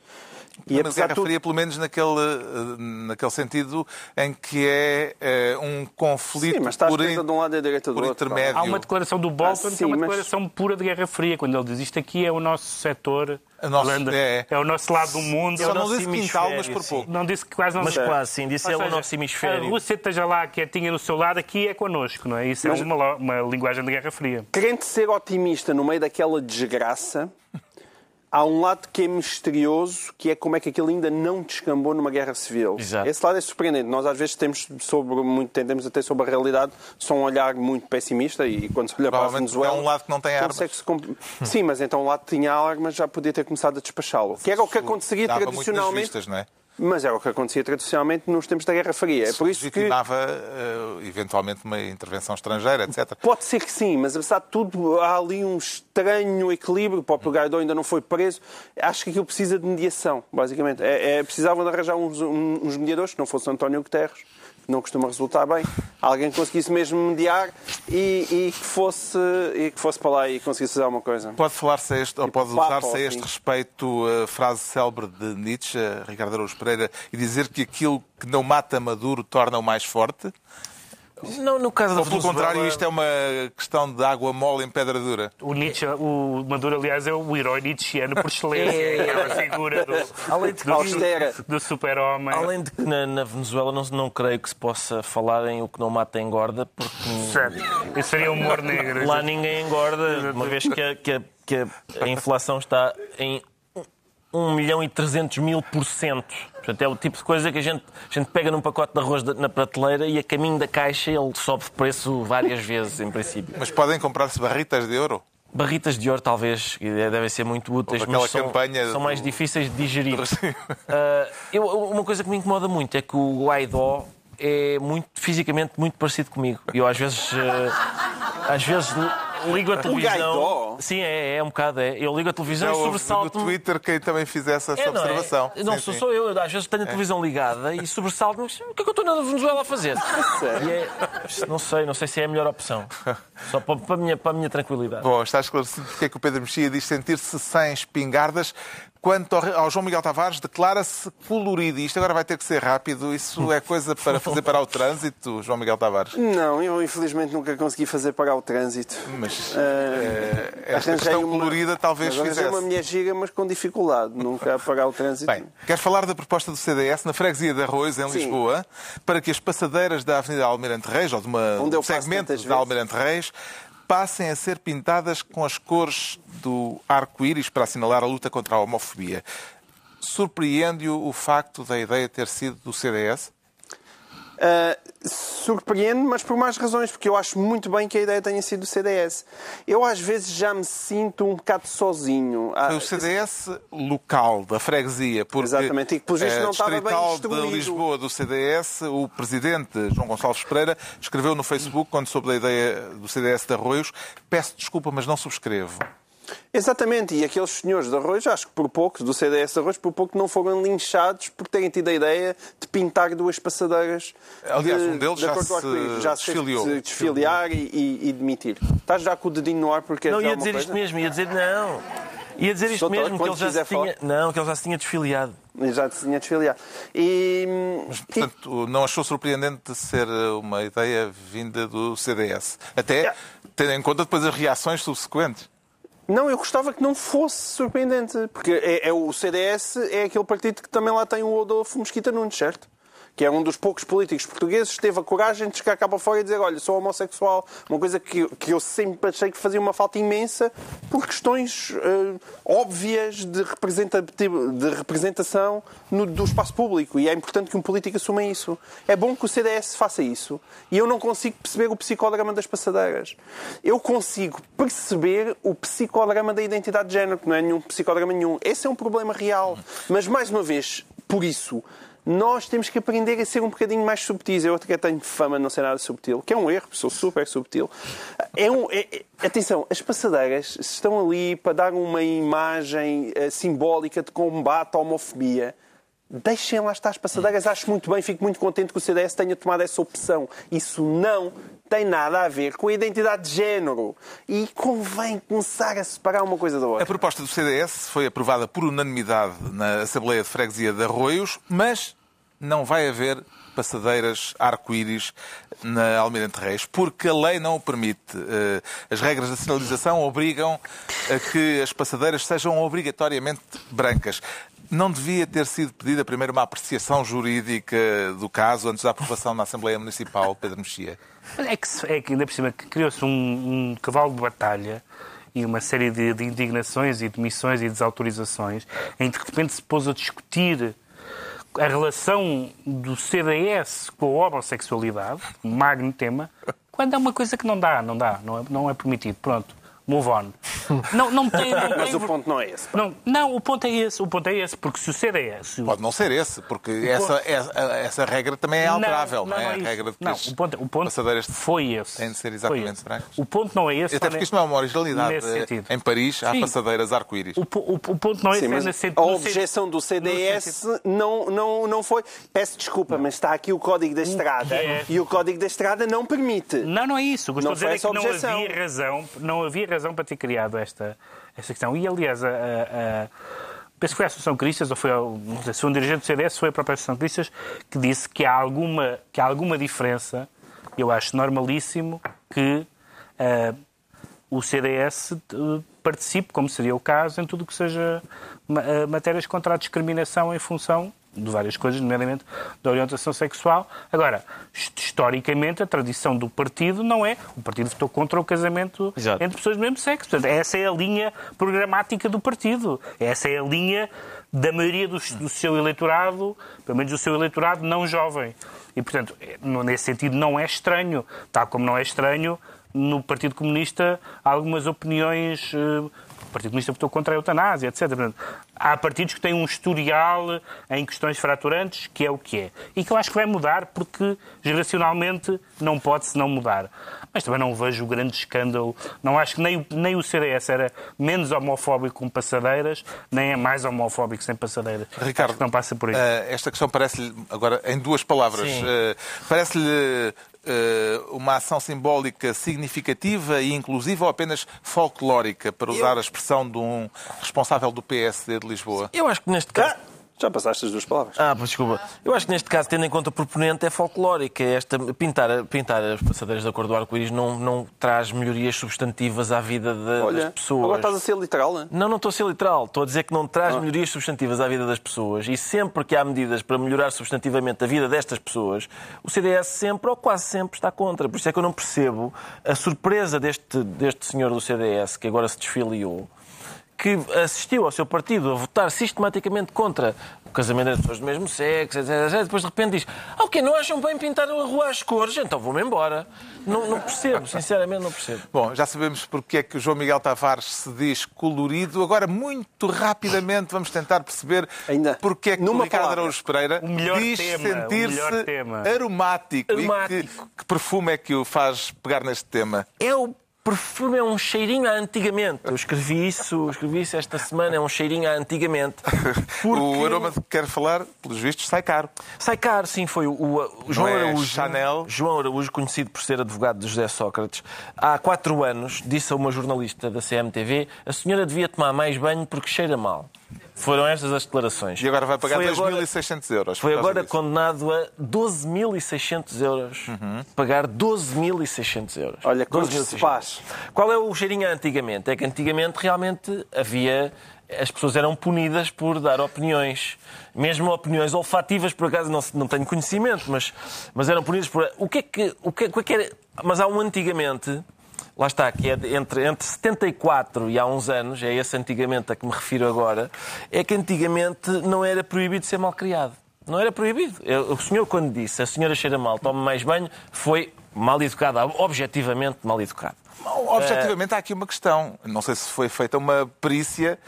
E Mas Guerra de tudo, Fria, pelo menos naquele, eh, naquele sentido em que é eh, um conflito Sim, mas está a por, esquerda in- de um lado e a direita do por outro. intermédio. Há uma declaração do Bolton Ah, que sim, é uma mas- declaração pura de Guerra Fria, quando ele diz isto aqui é o nosso setor, nosso- Holanda, é. é o nosso lado do mundo. Só o não nosso disse quintal, mas hemisfério, por pouco. Não disse que quase não Mas sei. quase, sim, disse Ou é o nosso hemisfério. A Rússia esteja lá quietinha no seu lado, aqui é connosco, não é? Isso Mas- é uma, uma linguagem de Guerra Fria. querendo ser otimista no meio daquela desgraça, há um lado que é misterioso, que é como é que aquilo ainda não descambou numa guerra civil. Exato. Esse lado é surpreendente. Nós às vezes temos sobre muito, tendemos a ter sobre a realidade só um olhar muito pessimista e quando se olha para a Venezuela... é um lado que não tem armas. comp- Sim, mas então o lado que tinha armas já podia ter começado a despachá-lo. Que era o que aconteceria Dava muito nas tradicionalmente. vistas, não é? Mas era o que acontecia tradicionalmente nos tempos da Guerra Fria. É por isso que eh, eventualmente, uma intervenção estrangeira, etc. Pode ser que sim, mas apesar de tudo, há ali um estranho equilíbrio. O próprio Guaidó ainda não foi preso. Acho que aquilo precisa de mediação, basicamente. É, é, precisavam de arranjar uns, uns mediadores, que não fosse António Guterres, não costuma resultar bem. Alguém conseguisse mesmo mediar e, e que, fosse, e que fosse para lá e conseguisse fazer alguma coisa. Pode falar-se a este, ou pode usar-se a ou este respeito a frase célebre de Nietzsche, Ricardo Araújo Pereira, e dizer que aquilo que não mata Maduro torna-o mais forte? Não, no caso Ou pelo Venezuela- contrário, isto é uma questão de água mole em pedra dura? O Nietzsche, o Maduro, aliás, é o herói nietzscheano por excelência. É. É a figura do, Além de que- Austera. do super-homem. Além de que na, na Venezuela não, não creio que se possa falar em o que não mata engorda, porque Certo. Isso seria humor negro. lá ninguém engorda, uma vez que a, que a- que a- a inflação está em 1 milhão e 300 mil por cento. Portanto, é o tipo de coisa que a gente, a gente pega num pacote de arroz na prateleira e a caminho da caixa ele sobe de preço várias vezes, em princípio. Mas podem comprar-se barritas de ouro? Barritas de ouro, talvez, devem ser muito úteis, mas são, são mais do- difíceis de digerir. Ah, eu- uma coisa que me incomoda muito é que o Guaidó é muito, fisicamente muito parecido comigo. Eu às vezes, ah, às vezes ligo a televisão. Sim, é, é um bocado. É. Eu ligo a televisão Já e houve no. Twitter quem também fizesse essa É, não, é? observação. Não, Sim, sou sim. só eu. Às vezes tenho a televisão ligada e sobressalto-me. O que é que eu estou na Venezuela a fazer? É- não sei, não sei se é a melhor opção. Só para, para, a, minha, para a minha tranquilidade. Bom, está esclarecido porque é que o Pedro Mexia diz sentir-se sem espingardas. Quanto ao, João Miguel Tavares, declara-se colorido. Isto agora vai ter que ser rápido. Isso é coisa para fazer parar o trânsito, João Miguel Tavares. Não, eu infelizmente nunca consegui fazer parar o trânsito. Mas eh, esta questão uma- colorida talvez arranjei fizesse. uma mulher giga, mas com dificuldade. Nunca a parar o trânsito. Bem, queres falar da proposta do CDS na freguesia de Arroz, em Sim. Lisboa, para que as passadeiras da Avenida Almirante Reis, ou de uma, um segmento da. Almirante Reis, passem a ser pintadas com as cores do arco-íris para assinalar a luta contra a homofobia. Surpreende-o o facto da ideia ter sido do CDS? Uh, surpreende, mas por mais razões, porque eu acho muito bem que a ideia tenha sido do CDS. Eu às vezes já me sinto um bocado sozinho. Ah, Foi o CDS local da freguesia, porque Exatamente, e vistos, eh, não estava bem distrital de distribuído. Lisboa do CDS, o presidente João Gonçalves Pereira escreveu no Facebook, quando soube da ideia do CDS de Arroios, peço desculpa, mas não subscrevo. Exatamente, e aqueles senhores de Arroz, acho que por pouco, do CDS de Arroz, por pouco não foram linchados por terem tido a ideia de pintar duas passadeiras. Aliás, de, um deles de já acordo com o se já se desfiliou. de desfiliar e, e- e demitir. Estás já com o dedinho no ar porque Não, queres ia dizer alguma isto coisa? mesmo, ia dizer não. Ia dizer isto mesmo, que ele já se tinha. Não, que ele já se tinha desfiliado. Já se tinha desfiliado. E, e- Portanto, não achou surpreendente ser uma ideia vinda do CDS? Até É. tendo em conta depois as reações subsequentes. Não, eu gostava que não fosse surpreendente, porque é, é o CDS é aquele partido que também lá tem o Adolfo Mesquita Nunes, certo? Que é um dos poucos políticos portugueses teve a coragem de chegar cá para fora e dizer: Olha, sou homossexual. Uma coisa que, que eu sempre achei que fazia uma falta imensa por questões eh, óbvias de, de representação no- do espaço público. E é importante que um político assuma isso. É bom que o CDS faça isso. E eu não consigo perceber o psicodrama das passadeiras. Eu consigo perceber o psicodrama da identidade de género, que não é nenhum psicodrama nenhum. Esse é um problema real. Mas, mais uma vez, por isso, nós temos que aprender a ser um bocadinho mais subtis. Eu até tenho fama de não ser nada subtil, que é um erro, sou super subtil. É um, é- é- atenção, as passadeiras estão ali para dar uma imagem eh, simbólica de combate à homofobia. Deixem lá estar as passadeiras, acho muito bem, fico muito contente que o CDS tenha tomado essa opção. Isso não tem nada a ver com a identidade de género. E convém começar a separar uma coisa da A outra. proposta do CDS foi aprovada por unanimidade na Assembleia de Freguesia de Arroios, mas não vai haver passadeiras arco-íris na Almirante Reis, porque a lei não o permite. Eh, As regras da sinalização obrigam a que as passadeiras sejam obrigatoriamente brancas. Não devia ter sido pedida primeiro uma apreciação jurídica do caso antes da aprovação na Assembleia Municipal, Pedro Mexia? É que, é que ainda por cima criou-se um, um cavalo de batalha e uma série de, de indignações e demissões e desautorizações, em que de repente se pôs a discutir a relação do CDS com a homossexualidade, um magno tema, quando é uma coisa que não dá, não dá, não é, não é permitido. Pronto, move on. Não, não tem, não Mas tem- o ponto não é esse. pá. Não, não, o ponto é esse, o ponto é esse, porque se o CDS... se o- Pode não ser esse, porque essa, essa, essa regra também é alterável, não, é? a isso. regra de que não, o ponto, o ponto passadeiras foi esse. têm de ser exatamente esse. O ponto não é esse. Até porque isto não é uma originalidade. nesse sentido. Em Paris há Sim. passadeiras arco-íris. O, o- o ponto não é Sim, esse, é mas nesse a objeção do CDS não, não, não foi. Peço desculpa, mas está aqui o Código da Estrada é? e o Código da Estrada não permite. Não, não é isso. O que eu Não estou a dizer é que não a havia, razão, não havia razão para ter criado esta, esta questão. E, aliás, a, a- a- penso que foi a Associação Cristas, ou foi não sei, se foi um dirigente do CDS, foi a própria Associação Cristas, que disse que há alguma, que há alguma diferença, eu acho normalíssimo, que ah, o CDS eh, participe, como seria o caso, em tudo o que seja eh, matérias contra a discriminação em função de várias coisas, nomeadamente da orientação sexual. Agora, hist- historicamente, a tradição do partido não é. O partido votou contra o casamento Exato. entre pessoas do mesmo sexo. Portanto, essa é a linha programática do partido. Essa é a linha da maioria do, do seu eleitorado, pelo menos do seu eleitorado não jovem. E, portanto, é- nesse sentido, não é estranho, tal como não é estranho no Partido Comunista algumas opiniões. Partido Comunista votou contra a eutanásia, etc. Portanto, há partidos que têm um historial em questões fraturantes, que é o que é. E que eu acho que vai mudar, porque geracionalmente não pode-se não mudar. Mas também não vejo o grande escândalo. Não acho que nem o, nem o CDS era menos homofóbico com passadeiras, nem é mais homofóbico sem passadeiras. Ricardo, Acho que não passa por aí. eh, esta questão parece-lhe, agora em duas palavras, eh, parece-lhe eh, uma ação simbólica significativa e inclusiva ou apenas folclórica, para usar a expressão de um responsável do PSD de Lisboa? Eu acho que neste caso. Ah, já passaste as duas palavras. Ah, pois, desculpa. Eu acho que neste caso, tendo em conta o proponente, é folclórica. Esta, pintar, pintar as passadeiras da cor do arco-íris não, não traz melhorias substantivas à vida da- Olha, das pessoas. agora estás a ser literal, não é? Não, não estou a ser literal. Estou a dizer que não traz melhorias substantivas à vida das pessoas e sempre que há medidas para melhorar substantivamente a vida destas pessoas, o CDS sempre ou quase sempre está contra. Por isso é que eu não percebo a surpresa deste, deste senhor do CDS que agora se desfiliou, que assistiu ao seu partido a votar sistematicamente contra o casamento entre pessoas do mesmo sexo, etc, etc. Depois de repente diz: Ah, o quê? Não acham bem pintar a rua às cores? Então vou-me embora. Não, não percebo, sinceramente não percebo. Bom, já sabemos porque é que o João Miguel Tavares se diz colorido. Agora, muito rapidamente, vamos tentar perceber Ainda, porque é que numa o Ricardo. Araújo Pereira O melhor diz sentir-se tema. aromático. E que, Aromático. que perfume é que o faz pegar neste tema? É o perfume, é um cheirinho a antigamente. Eu escrevi isso, escrevi isso esta semana, é um cheirinho a antigamente. O aroma de que quero falar, pelos vistos, sai caro. Sai caro, sim, foi o, o- o João é Araújo. Chanel? João Araújo, conhecido por ser advogado de José Sócrates, há quatro anos disse a uma jornalista da CMTV a senhora devia tomar mais banho porque cheira mal. Foram estas as declarações. E agora vai pagar Foi agora- 2.600 euros. Foi agora disso. condenado a 12.600 euros. Uhum. Pagar 12.600 euros. Olha, 12.600. se faz. Qual é o cheirinho a antigamente? É que antigamente realmente havia. As pessoas eram punidas por dar opiniões. Mesmo opiniões olfativas, por acaso não, se- não tenho conhecimento, mas, mas eram punidas por. O que é que. O que, o que é que era. Mas há um antigamente. Lá está, que é entre, entre 74 e há uns anos, é esse antigamente a que me refiro agora, é que antigamente não era proibido ser mal criado. Não era proibido. Eu- O senhor, quando disse a senhora cheira mal, tome mais banho, foi mal educado, objetivamente mal educado. Objetivamente, há aqui uma questão. Não sei se foi feita uma perícia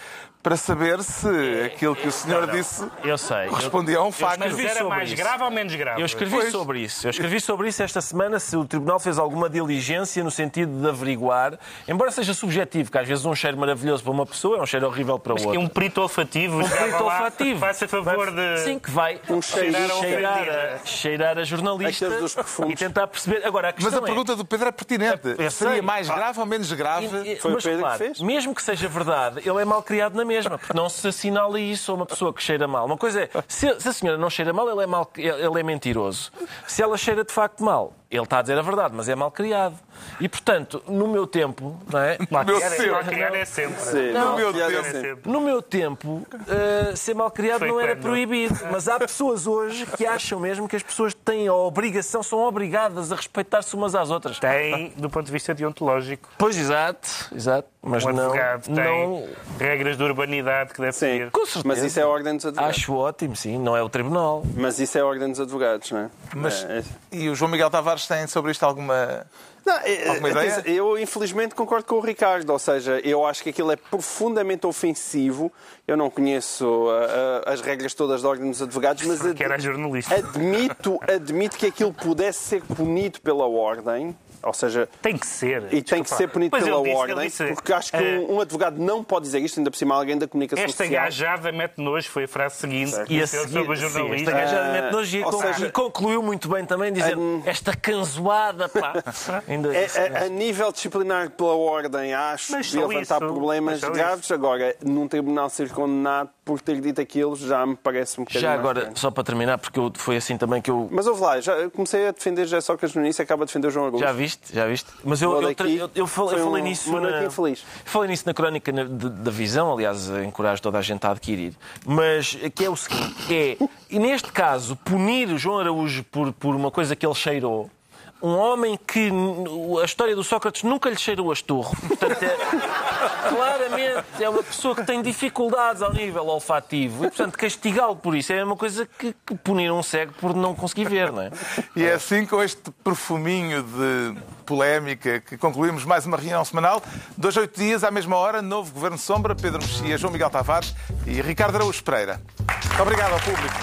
para saber se aquilo que o senhor disse Eu sei. correspondia a um facto. Mas era mais isso. grave ou menos grave? Eu escrevi Pois. sobre isso. Eu escrevi sobre isso esta semana se o Tribunal fez alguma diligência no sentido de averiguar, embora seja subjetivo, que às vezes um cheiro maravilhoso para uma pessoa é um cheiro horrível para Mas que é outra. um perito olfativo. Um perito olfativo. Faça favor de... Sim, que vai Um. Cheirar a cheirar, a, cheirar a jornalista Aqueles dos perfumes. e tentar perceber. Agora, a questão Mas a é- pergunta do Pedro é pertinente. Seria mais grave ou menos grave? E- e- Foi o Pedro que claro, fez? Mesmo que seja verdade, ele é mal criado na mesma, porque não se assinala isso a uma pessoa que cheira mal. Uma coisa é, se, a senhora não cheira mal, ele é, mal, ele é mentiroso. Se ela cheira de facto mal, ele está a dizer a verdade, mas é mal criado. E, portanto, no meu tempo, não é? meu Criar é- Deus. criar é sempre. Sim, No meu tempo. é sempre. No meu tempo, ser mal criado Foi não era quando? proibido. Mas há pessoas hoje que acham mesmo que as pessoas têm a obrigação, são obrigadas a respeitar-se umas às outras. Tem, do ponto de vista deontológico. Pois, exato, exato. mas um não, advogado tem não regras de urbanidade que deve Sim, seguir. Com certeza. mas isso é a ordem dos advogados. acho ótimo, sim, não é o tribunal. Mas isso é a ordem dos advogados, não é? Mas, É, é- E o João Miguel Tavares tem sobre isto alguma. Não, é- Alguma é- ideia? Eu, infelizmente, concordo com o Ricardo. Ou seja, eu acho que aquilo é profundamente ofensivo. Eu não conheço ah, as regras todas da Ordem dos Advogados, mas Que era jornalista. admito, admito que aquilo pudesse ser punido pela Ordem. Ou seja, Tem que ser. e tem que ser punido Pois pela disse- Ordem, disse, porque acho que eh, um, um advogado não pode dizer isto, ainda por cima alguém da comunicação Esta social. gajada mete nojo, foi a frase seguinte. E a seguir, sobre o sim, jornalista. esta gaja mete nojo e ou con- seja- e concluiu muito bem também, dizendo esta canzoada, pá. Ainda É, disse, a, a nível disciplinar pela ordem, acho devia levantar isso, problemas graves. Agora, num tribunal ser condenado por ter dito aquilo, já me parece um bocadinho Já agora, só para terminar, porque eu- foi assim também que eu. Mas ouve lá, já comecei a defender José Sócrates no início acaba a defender o João Araújo. Já viste? Já viste? Mas eu, eu, daqui. eu, eu falei, eu falei um- nisso. uma noite na- infeliz. Falei nisso na crónica de- da visão, aliás, encorajo toda a gente a adquirir. Mas que é o seguinte: é, e neste caso, punir o João Araújo por, por uma coisa que ele cheirou. Um homem que a história do Sócrates nunca lhe cheirou a estorro. Portanto, é, claramente é uma pessoa que tem dificuldades ao nível olfativo. E, portanto, castigá-lo por isso é uma coisa que, que punir um cego por não conseguir ver, não é? E é assim, com este perfuminho de polémica, que concluímos mais uma reunião semanal. Dois, oito dias, à mesma hora, novo Governo Sombra, Pedro Mexia, João Miguel Tavares e Ricardo Araújo Pereira. Muito obrigado ao público.